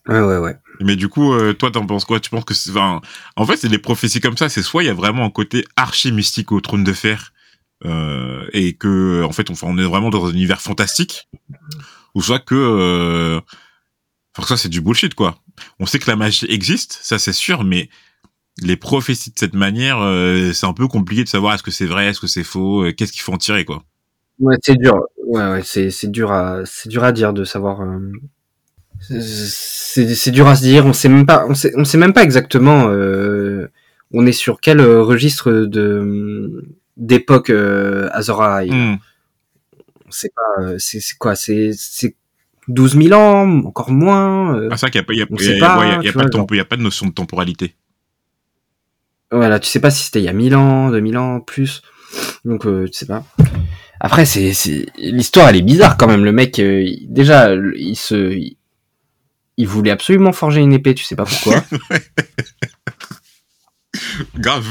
Ouais, ouais, ouais. Mais du coup, euh, toi, t'en penses quoi? Tu penses que c'est, enfin, en fait, c'est des prophéties comme ça. C'est soit il y a vraiment un côté archi mystique au trône de fer, euh, et que, en fait, on, est vraiment dans un univers fantastique, ou soit que, euh, enfin, ça c'est du bullshit, quoi. On sait que la magie existe, ça c'est sûr, mais les prophéties de cette manière, euh, c'est un peu compliqué de savoir est-ce que c'est vrai, est-ce que c'est faux, qu'est-ce qu'il faut en tirer, quoi. Ouais, c'est dur. Ouais, ouais, c'est c'est dur à c'est dur à dire de savoir. euh, C'est dur à se dire. On sait même pas. On sait on sait même pas exactement. euh, On est sur quel euh, registre de d'époque euh, Azor Ahai. Hmm. On sait pas. euh, C'est quoi C'est c'est 12 000 ans, encore moins. euh, Ah, c'est vrai qu'il n'y a, y a, y a- pas, ouais, y a- pas de vois, pas notion de temporalité. Voilà, tu sais pas si c'était il y a 1000 ans, 2000 ans, plus. Donc, euh, tu sais pas. Après, c'est, l'histoire, elle est bizarre quand même. Le mec, euh, déjà, il se, il, voulait absolument forger une épée, tu sais pas pourquoi. Grave.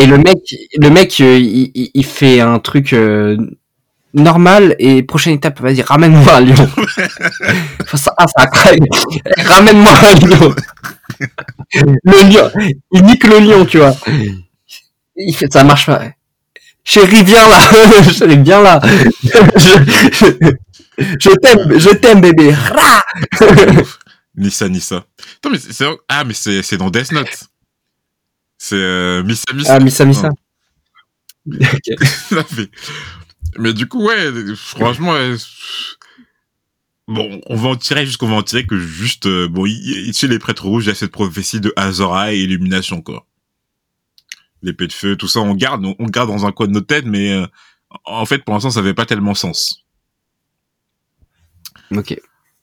Et le mec, le mec, euh, il, il- il fait un truc euh, normal et prochaine étape, vas-y, ramène-moi un lion. Enfin, ça, ah, ça craque. ramène-moi un lion. le lion, il nique le lion, tu vois. Il fait, ça marche pas. Chérie, viens là. Chérie, viens là. je, je- t'aime, je t'aime, bébé. Rah Nissa Nissa. Attends, mais c'est, c'est- ah, mais c'est, c'est dans Death Note. C'est euh, Missa Missa. ah, Missa, Missa. Fait. Mais du coup, ouais, franchement, ouais, bon, on va en tirer jusqu'on va en tirer que juste, euh, bon, il- il- chez les prêtres rouges, il y a cette prophétie de Azora et Illumination, quoi. L'épée de feu, tout ça, on garde, on, on garde dans un coin de notre tête, mais euh, en fait, pour l'instant, ça n'avait pas tellement sens.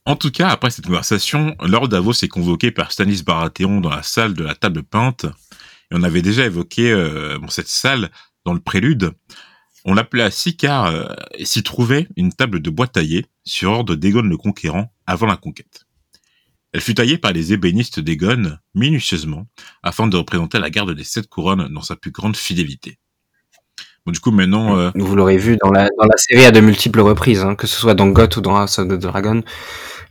En tout cas, après cette conversation, Lord Davos est convoqué par Stanis Baratheon dans la salle de la table peinte. Et on avait déjà évoqué euh, cette salle dans le prélude. On l'appelait ainsi car euh, s'y trouvait une table de bois taillée sur ordre d'Egon le Conquérant avant la conquête. Elle fut taillée par les ébénistes d'Egon minutieusement afin de représenter la garde des sept couronnes dans sa plus grande fidélité. Bon, du coup, maintenant, euh, Vous l'aurez vu dans la, dans la série à de multiples reprises, hein, que ce soit dans GOT ou dans House of the Dragon.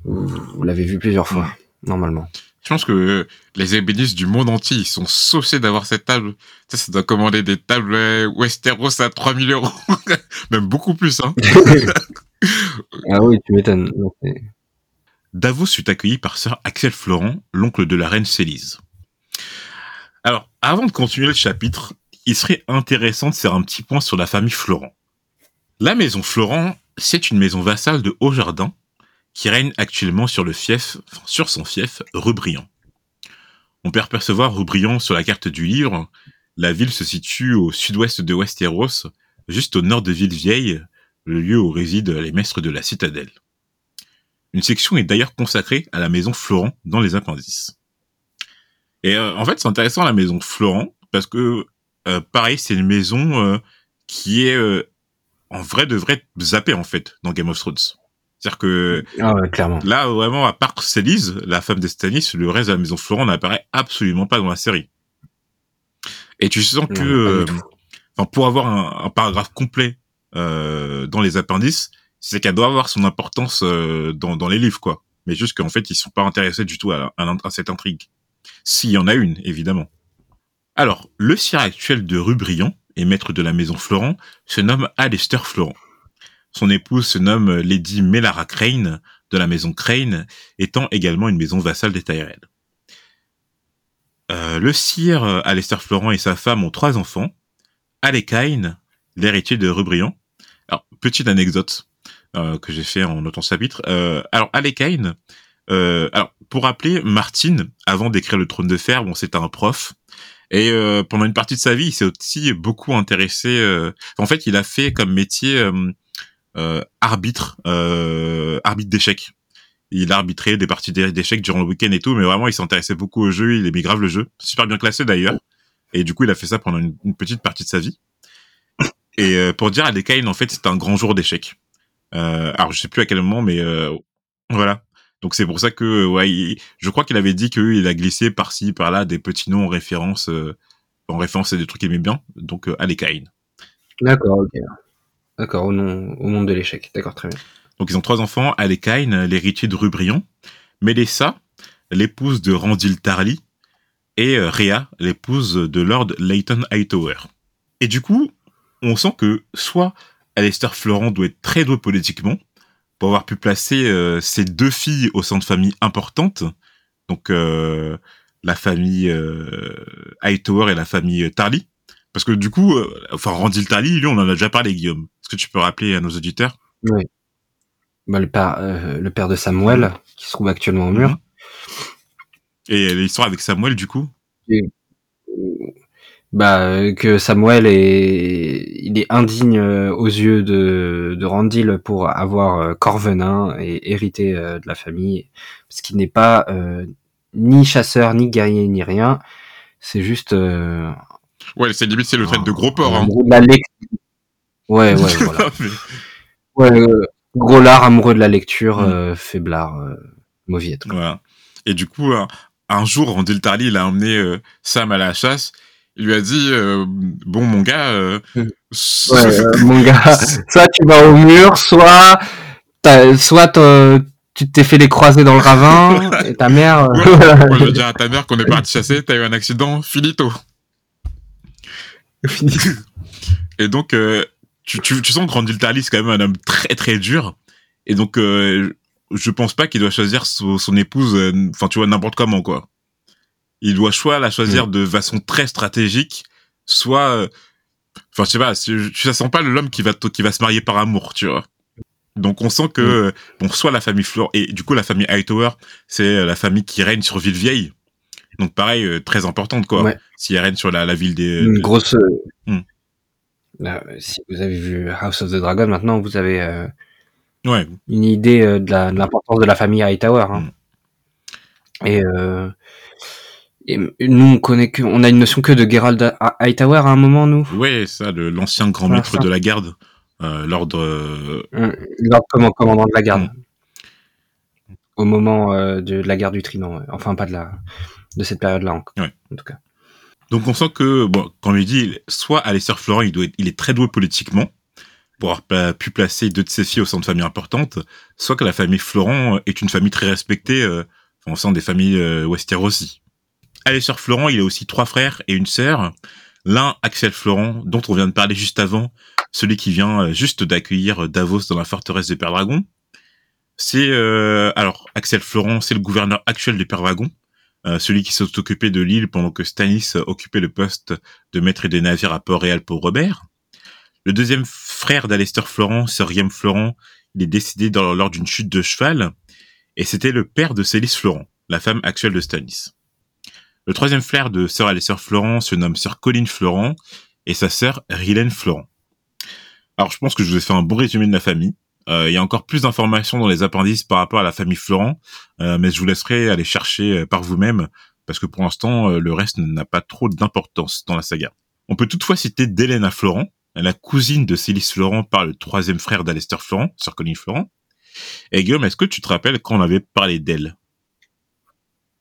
Vous, vous l'avez vu plusieurs fois, normalement. Je pense que euh, les ébénistes du monde entier, ils sont saucés d'avoir cette table. Ça, ça doit commander des tables euh, Westeros à 3000 euros. Même beaucoup plus, hein. Ah oui, tu m'étonnes. Davos fut accueilli par Sir Axel Florent, l'oncle de la reine Célise. Alors, avant de continuer le chapitre, il serait intéressant de faire un petit point sur la famille Florent. La maison Florent, c'est une maison vassale de Haut-Jardin qui règne actuellement sur le fief, sur son fief, Rubriand. On peut apercevoir Rubriand sur la carte du livre. La ville se situe au sud-ouest de Westeros, juste au nord de Villevieille, le lieu où résident les maîtres de la citadelle. Une section est d'ailleurs consacrée à la maison Florent dans les appendices. Et euh, en fait, c'est intéressant la maison Florent parce que pareil, c'est une maison euh, qui est en vrai de vrai zappée en fait dans Game of Thrones. C'est-à-dire que ah ouais, clairement. là vraiment à part Célise, la femme de Stannis, le reste de la maison Florent n'apparaît absolument pas dans la série. Et tu sens que, enfin pour avoir un, un paragraphe complet dans les appendices, c'est qu'elle doit avoir son importance dans, dans les livres quoi. Mais juste qu'en fait ils sont pas intéressés du tout à, à, à cette intrigue. S'il y en a une, évidemment. Alors, le sire actuel de Rubrion et maître de la maison Florent se nomme Alistair Florent. Son épouse se nomme Lady Melara Crane de la maison Crane, étant également une maison vassale des Tyrell. Euh, le sire Alistair Florent et sa femme ont trois enfants. Alekain, l'héritier de Rubrion. Alors, petite anecdote euh, que j'ai fait en notant ce chapitre. Euh, alors, Alekain, euh, alors, pour rappeler, Martin, avant d'écrire le Trône de Fer, bon, c'était un prof. Et euh, pendant une partie de sa vie, il s'est aussi beaucoup intéressé. Euh, en fait, il a fait comme métier arbitre, arbitre d'échecs. Il a arbitré des parties d'échecs durant le week-end et tout, mais vraiment, il s'intéressait beaucoup au jeu. Il aimait grave le jeu, super bien classé d'ailleurs. Et du coup, il a fait ça pendant une, petite partie de sa vie. Et pour dire à Dekain, en fait, c'était un grand jour d'échecs. alors, je sais plus à quel moment, mais voilà. Donc c'est pour ça que ouais, je crois qu'il avait dit qu'il a glissé par-ci par-là des petits noms en référence euh, en référence à des trucs qu'il aimait bien. Donc euh, Alekaïn. D'accord, OK. D'accord, au nom au monde de l'échec. D'accord, très bien. Donc ils ont trois enfants, Alekaïn, l'héritier de Rubrion, Mélissa, l'épouse de Randil Tarly et euh, Rhea, l'épouse de Lord Leighton Hightower. Et du coup, on sent que soit Alistair Florent doit être très doué politiquement, pour avoir pu placer euh, ces deux filles au sein de familles importantes, donc euh, la famille euh, Hightower et la famille Tarly. Parce que du coup, euh, enfin Randil Tarly, lui, on en a déjà parlé, Guillaume. Est-ce que tu peux rappeler à nos auditeurs? Oui. Bah, le, père, le père de Samuel, qui se trouve actuellement au mur. Et l'histoire avec Samuel, du coup? Bah que Samuel est il est indigne euh, aux yeux de de Randil pour avoir euh, Corvenin et hériter euh, de la famille. Parce qu'il n'est pas ni chasseur ni guerrier ni rien. C'est juste ouais c'est limite c'est le trait de gros porc hein. de la ouais ouais voilà. Ouais gros lard amoureux de la lecture mm. faiblard mauviette voilà. Et du coup un jour Randil Tarly il a emmené Sam à la chasse il lui a dit euh, bon mon gars euh, ouais, euh, mon gars soit tu vas au mur soit soit tu t'es fait les croisés dans le ravin et ta mère ouais, moi je veux dire à ta mère qu'on est parti chasser t'as eu un accident finito. Et donc tu, tu, tu sens que Randil Tali c'est quand même un homme très très dur. Et donc je pense pas qu'il doit choisir son, son épouse enfin tu vois n'importe comment quoi il doit soit la choisir mm. de façon très stratégique, soit, euh, enfin, je sais pas, tu sens pas l'homme qui va, qui va se marier par amour, tu vois. Donc on sent que, mm. bon, soit la famille Flore, et du coup la famille Hightower, c'est euh, la famille qui règne sur Villevieille. Donc pareil, euh, très importante, quoi. Si elle règne sur la, la ville des... Une grosse... Mm. si vous avez vu House of the Dragon, maintenant, vous avez ouais. une idée de l'importance de, la famille Hightower. Hein. Et et nous, on connaît que, on a une notion que de Gerald Hightower à un moment, nous. Oui, ça, l'ancien grand maître de la garde, euh, l'ordre. Euh... Hum, l'ordre commandant de la garde. Hum. Au moment euh, de, la guerre du Trident. Enfin, pas de la, de cette période-là, en, en tout cas. Donc, on sent que, bon, quand on lui dit, soit Alistair Florent, il doit il est très doué politiquement, pour avoir pu placer deux de ses filles au sein de familles importantes, soit que la famille Florent est une famille très respectée, euh, au sein des familles euh, Alesseur Florent, il a aussi trois frères et une sœur. L'un, Axel Florent, dont on vient de parler juste avant, celui qui vient euh, juste d'accueillir euh, Davos dans la forteresse de Père Dragon. C'est euh, alors Axel Florent, c'est le gouverneur actuel de Pervagon, euh, celui qui s'est occupé de l'île pendant que Stanis occupait le poste de maître des navires à Port-Réal pour Robert. Le deuxième frère d'Alester Florent, Sir Guillaume Florent, il est décédé lors d'une chute de cheval, et c'était le père de Célis Florent, la femme actuelle de Stanis. Le troisième frère de Sir Alester Florent se nomme Sir Colin Florent, et sa sœur Rilène Florent. Alors je pense que je vous ai fait un bon résumé de la famille. Euh, il y a encore plus d'informations dans les appendices par rapport à la famille Florent, euh, mais je vous laisserai aller chercher euh, par vous-même, parce que pour l'instant, le reste n'a pas trop d'importance dans la saga. On peut toutefois citer Delena Florent, la cousine de Célis Florent par le troisième frère d'Alester Florent, Sir Colin Florent. Et Guillaume, est-ce que tu te rappelles quand on avait parlé d'elle?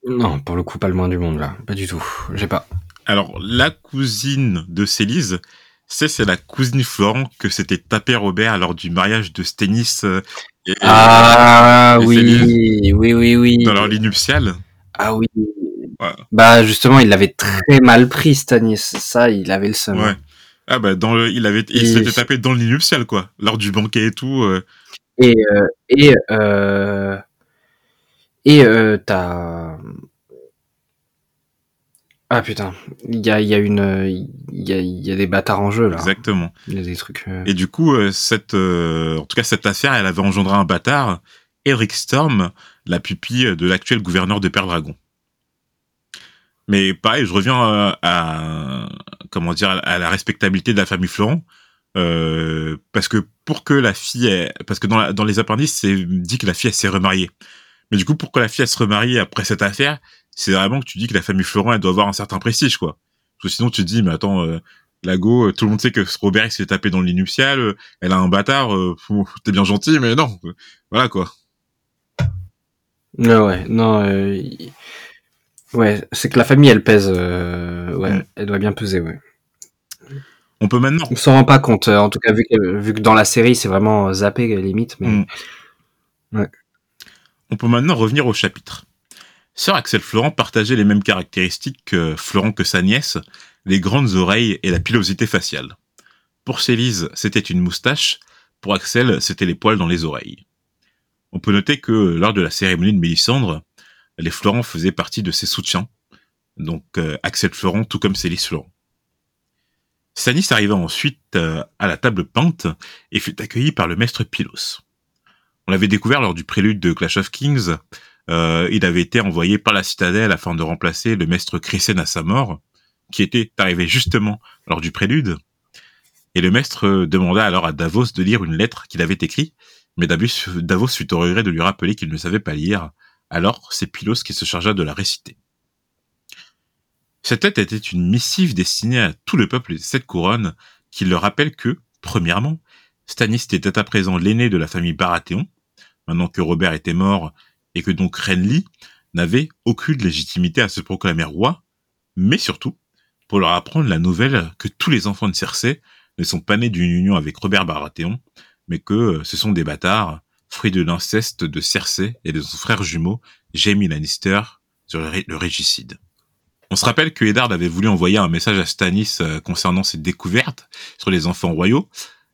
Non, pour le coup, pas le moins du monde là, pas du tout. J'ai pas. Alors, la cousine de Célise, c'est c'est la cousine Florent que s'était tapé Robert lors du mariage de Stennis. Euh, et, ah oui, oui, oui, oui. Dans leur lit nuptial. Ah oui. Bah justement, il l'avait très mal pris Stannis. Ça, il avait le seum. Ouais. Ah bah dans le, il avait, il s'était tapé dans le lit nuptial quoi, lors du banquet et tout. Euh. Et euh, et euh, et t'as ah putain, il y a, y a une, il y a, y a des bâtards en jeu là. Exactement. Il y a des trucs. Euh. Et du coup, euh, cette, euh, en tout cas cette affaire, elle avait engendré un bâtard, Eric Storm, la pupille de l'actuel gouverneur de Père Dragon. Mais pareil, je reviens à, comment dire, à la respectabilité de la famille Florent, parce que pour que la fille, parce que dans, dans les appendices, c'est dit que la fille s'est remariée. Mais du coup, pour que la fille elle se remarie après cette affaire, c'est vraiment que tu dis que la famille Florent, elle doit avoir un certain prestige, quoi. Parce que sinon, tu te dis, mais attends, euh, la go, euh, tout le monde sait que Robert s'est tapé dans le lit nuptial, euh, elle a un bâtard, euh, t'es bien gentil, mais non, voilà quoi. Non, ouais, non, ouais, c'est que la famille, elle pèse, ouais, mm. elle doit bien peser, ouais. On peut maintenant. On s'en rend pas compte, en tout cas vu que, vu que dans la série c'est vraiment zappé limite, mais. Mm. Ouais. On peut maintenant revenir au chapitre. Sir Axel Florent partageait les mêmes caractéristiques que Florent que sa nièce, les grandes oreilles et la pilosité faciale. Pour Célise, c'était une moustache, pour Axel, c'était les poils dans les oreilles. On peut noter que lors de la cérémonie de Mélissandre, les Florent faisaient partie de ses soutiens, donc euh, Axel Florent tout comme Célise Florent. Stanis arriva ensuite euh, à la table peinte et fut accueilli par le maître Pylos. On l'avait découvert lors du prélude de Clash of Kings, euh, il avait été envoyé par la citadelle afin de remplacer le maître Chrysen à sa mort, qui était arrivé justement lors du prélude. Et le maître demanda alors à Davos de lire une lettre qu'il avait écrite, mais Davos fut au regret de lui rappeler qu'il ne savait pas lire, alors c'est Pylos qui se chargea de la réciter. Cette lettre était une missive destinée à tout le peuple des sept couronnes, qui leur rappelle que, premièrement, Stannis était à présent l'aîné de la famille Baratheon, maintenant que Robert était mort et que donc Renly n'avait aucune légitimité à se proclamer roi, mais surtout pour leur apprendre la nouvelle que tous les enfants de Cersei ne sont pas nés d'une union avec Robert Baratheon, mais que euh, ce sont des bâtards, fruits de l'inceste de Cersei et de son frère jumeau, Jaime Lannister, sur le, régicide. On se rappelle que Eddard avait voulu envoyer un message à Stannis euh, concernant ses découvertes sur les enfants royaux,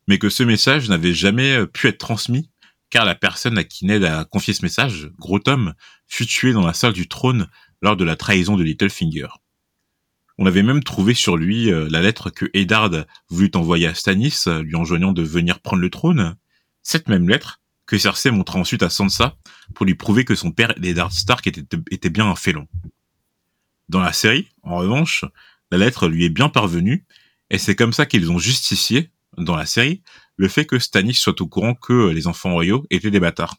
mais que ce message n'avait jamais euh, pu être transmis car la personne à qui Ned a confié ce message, Gros Tom, fut tué dans la salle du trône lors de la trahison de Littlefinger. On avait même trouvé sur lui euh, la lettre que Eddard voulut envoyer à Stannis, lui enjoignant de venir prendre le trône. Cette même lettre que Cersei montra ensuite à Sansa pour lui prouver que son père Eddard Stark était, était bien un félon. Dans la série, en revanche, la lettre lui est bien parvenue, et c'est comme ça qu'ils ont justifié, dans la série, le fait que Stannis soit au courant que les enfants royaux étaient des bâtards.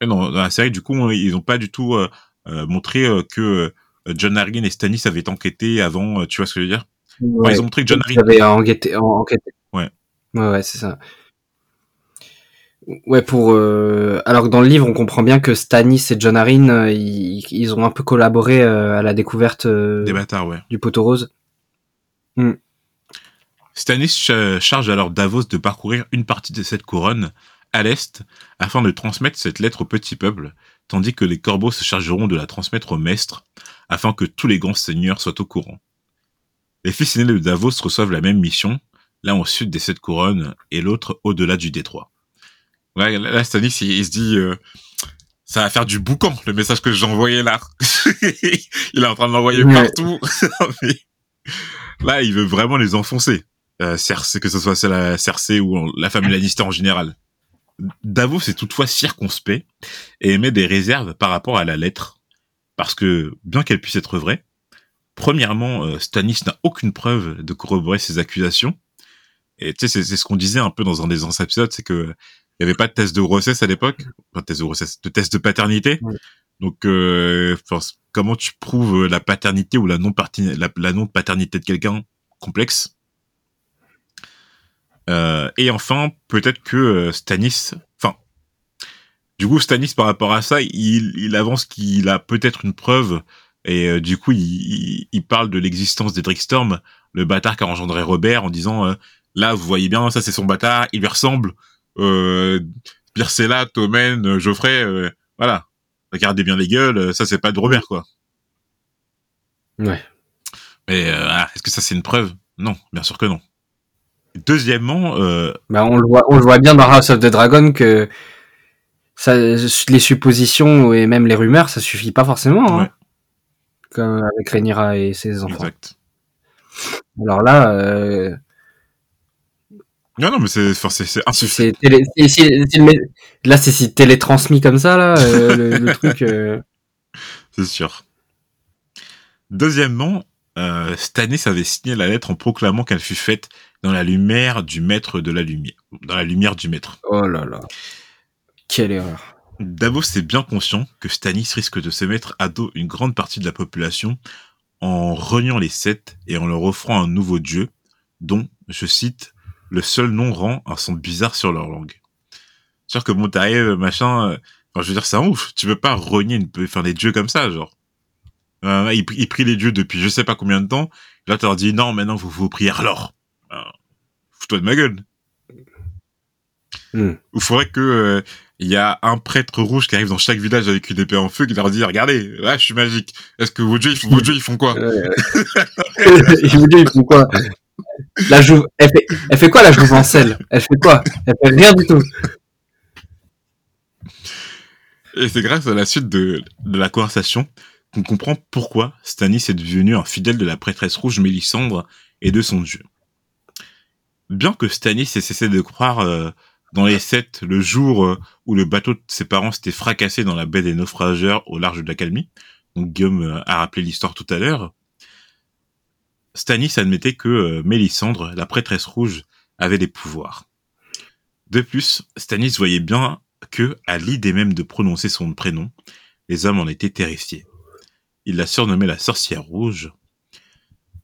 dans, la série, du coup, ils n'ont pas du tout euh, euh, montré euh, que John Arryn et Stannis avaient enquêté avant, tu vois ce que je veux dire? Ils ont montré que John Arryn... avait enquêté, enquêté. Ouais. Ouais, ouais c'est ça. Ouais, pour alors que dans le livre, on comprend bien que Stannis et John Arryn, ils, ont un peu collaboré à la découverte des bâtards, ouais. du poteau rose. Hmm. Stannis charge alors Davos de parcourir une partie de cette couronne à l'est afin de transmettre cette lettre au petit peuple, tandis que les corbeaux se chargeront de la transmettre au maître afin que tous les grands seigneurs soient au courant. Les fils aînés de Davos reçoivent la même mission, l'un au sud des sept couronnes et l'autre au-delà du détroit. Là, là Stanis, il, il se dit, euh, ça va faire du boucan, le message que j'ai envoyé là. il est en train de l'envoyer Ouais. partout. Là, il veut vraiment les enfoncer. Euh, que ce soit celle à Cersei ou la famille Lannister en général. Davos est toutefois circonspect et émet des réserves par rapport à la lettre. Parce que, bien qu'elle puisse être vraie, premièrement, euh, Stannis n'a aucune preuve de corroborer ses accusations. Et tu sais, c'est- ce qu'on disait un peu dans un des anciens épisodes, c'est que il y avait pas de test de grossesse à l'époque, pas de test de grossesse, de test de paternité. Donc, euh, enfin, comment tu prouves la paternité ou la non la, la non paternité de quelqu'un complexe? Euh, Et enfin, peut-être que euh, Stanis, enfin, du coup, Stanis par rapport à ça, il, il avance qu'il a peut-être une preuve et euh, du coup, il, il, il parle de l'existence d'Edric Storm, le bâtard qui a engendré Robert, en disant euh, là, vous voyez bien, ça c'est son bâtard, il lui ressemble. Euh, Pyrcella, Tommen, Geoffrey, euh, voilà. Regardez bien les gueules, euh, ça c'est pas de Robert quoi. Ouais. Mais euh, ah, est-ce que ça c'est une preuve? Non, bien sûr que non. Deuxièmement, euh, Bah, on le voit, on le voit bien dans House of the Dragon que ça, les suppositions et même les rumeurs, ça suffit pas forcément. Hein, Ouais. Comme avec Rhaenyra et ses enfants. exact. Alors là, euh, Non, non, mais c'est, insuffisant. télé, là c'est si télétransmis comme ça là, euh, le, le truc. euh, C'est sûr. Deuxièmement, euh, Stannis avait signé la lettre en proclamant qu'elle fut faite dans la lumière du maître de la lumière. Dans la lumière du maître. Oh là là, quelle erreur. Davos est bien conscient que Stannis risque de se mettre à dos une grande partie de la population en reniant les sept et en leur offrant un nouveau dieu dont, je cite, le seul nom rend un son bizarre sur leur langue. C'est sûr que t'arrives, machin, euh, enfin, je veux dire, c'est un ouf. Tu peux pas renier une, enfin, des dieux comme ça, genre. Euh, ils, ils prient les dieux depuis je sais pas combien de temps. Là, tu leur dis, non, maintenant, vous vous priez alors. Euh, Fous-toi de ma gueule. Hmm. Il faudrait que euh, il y a un prêtre rouge qui arrive dans chaque village avec une épée en feu qui leur dit regardez là je suis magique est-ce que vos dieux ils font, vos dieux, ils font quoi Euh, vous disent, ils font quoi? La jou... elle, fait... elle fait quoi la jouvencelle? Elle fait quoi? Elle fait rien du tout. et c'est grâce à la suite de, de la conversation qu'on comprend pourquoi Stannis est devenu un fidèle de la prêtresse rouge Mélisandre et de son dieu bien que Stannis ait cessé de croire euh, dans les sept le jour euh, où le bateau de ses parents s'était fracassé dans la baie des naufrageurs au large de la Calmie donc Guillaume euh, a rappelé l'histoire tout à l'heure Stannis admettait que Mélisandre, la prêtresse rouge, avait des pouvoirs. De plus, Stannis voyait bien que, à l'idée même de prononcer son prénom, les hommes en étaient terrifiés. Il la surnommait la sorcière rouge.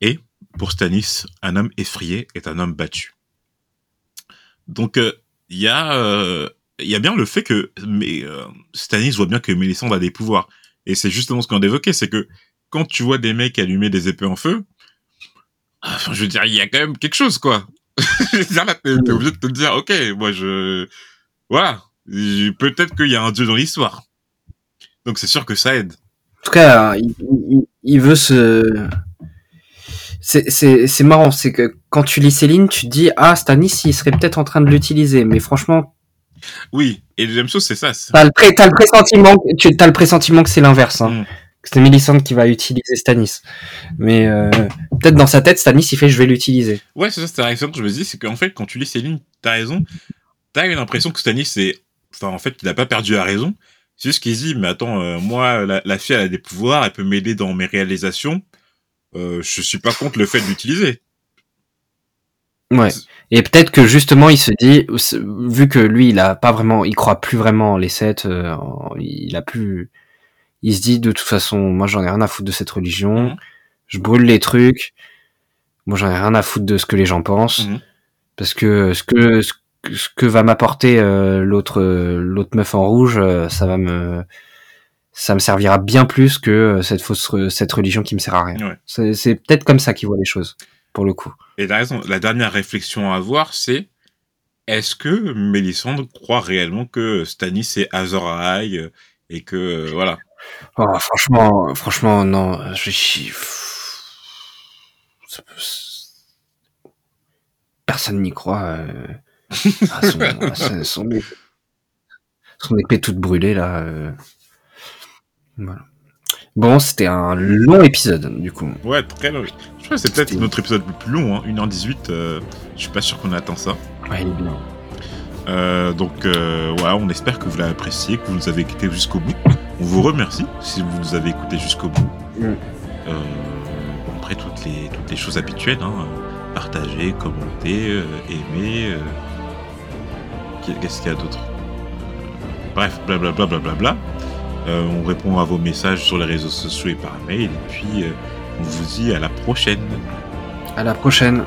Et, pour Stannis, un homme effrayé est un homme battu. Donc, euh, il y a, euh, il y a bien le fait que mais, euh, Stannis voit bien que Mélisandre a des pouvoirs. Et c'est justement ce qu'on a évoqué, c'est que quand tu vois des mecs allumer des épées en feu, Enfin, je veux dire, il y a quand même quelque chose, quoi. je veux t'es, obligé de te dire, ok, moi, je... Voilà. Peut-être qu'il y a un dieu dans l'histoire. Donc, c'est sûr que ça aide. En tout cas, il, il- il veut se. C'est- marrant, c'est que quand tu lis Céline, tu te dis ah Stanis il serait peut-être en train de l'utiliser, mais franchement Oui. Et deuxième chose, c'est ça. t'as le, pré- t'as le pressentiment, tu as le pressentiment que c'est l'inverse, hein. Mm. que c'est Mélissande qui va utiliser Stanis. Mais euh, peut-être dans sa tête Stanis il fait je vais l'utiliser. Ouais, c'est ça, c'est la réaction que je me dis, c'est qu'en fait, quand tu lis ces lignes, t'as raison. T'as l'impression que Stanis, c'est... Enfin, en fait, il a pas perdu la raison. C'est juste qu'il se dit, mais attends, euh, moi, la, la fille, elle a des pouvoirs, elle peut m'aider dans mes réalisations. Euh, je suis pas contre le fait de l'utiliser. Ouais. Et peut-être que justement il se dit, vu que lui il a pas vraiment, il croit plus vraiment en les sept, euh, il a plus, il se dit de toute façon, moi j'en ai rien à foutre de cette religion, Mhm. je brûle les trucs, moi j'en ai rien à foutre de ce que les gens pensent, Mhm. parce que ce que ce, que- ce que va m'apporter euh, l'autre euh, l'autre meuf en rouge, euh, ça va me ça me servira bien plus que cette fausse cette religion qui me sert à rien. Ouais. C'est peut-être comme ça qu'il voit les choses pour le coup. Et raison. La dernière réflexion à avoir, c'est est-ce que Mélisandre croit réellement que Stannis est Azor Ahai et que euh, voilà. Oh, franchement, franchement, non. Je. Personne n'y croit. euh, son, épée toute brûlée là. euh. Voilà. Bon, c'était un long épisode du coup. Ouais, très long. Je crois que c'est peut-être notre épisode le plus long, hein, 1h18. euh, je suis pas sûr qu'on attend ça. Ouais, il est bien. Euh, donc voilà, on espère que vous l'avez apprécié, que vous nous avez écouté jusqu'au bout. On vous remercie si vous nous avez écouté jusqu'au bout. Mm. Après toutes les toutes les choses habituelles, hein, partager, commenter, aimer. Qu'est-ce qu'il y a d'autre Bref, blablabla, blablabla. Euh, on répond à vos messages sur les réseaux sociaux et par mail. Et puis euh, on vous dit à la prochaine. À la prochaine.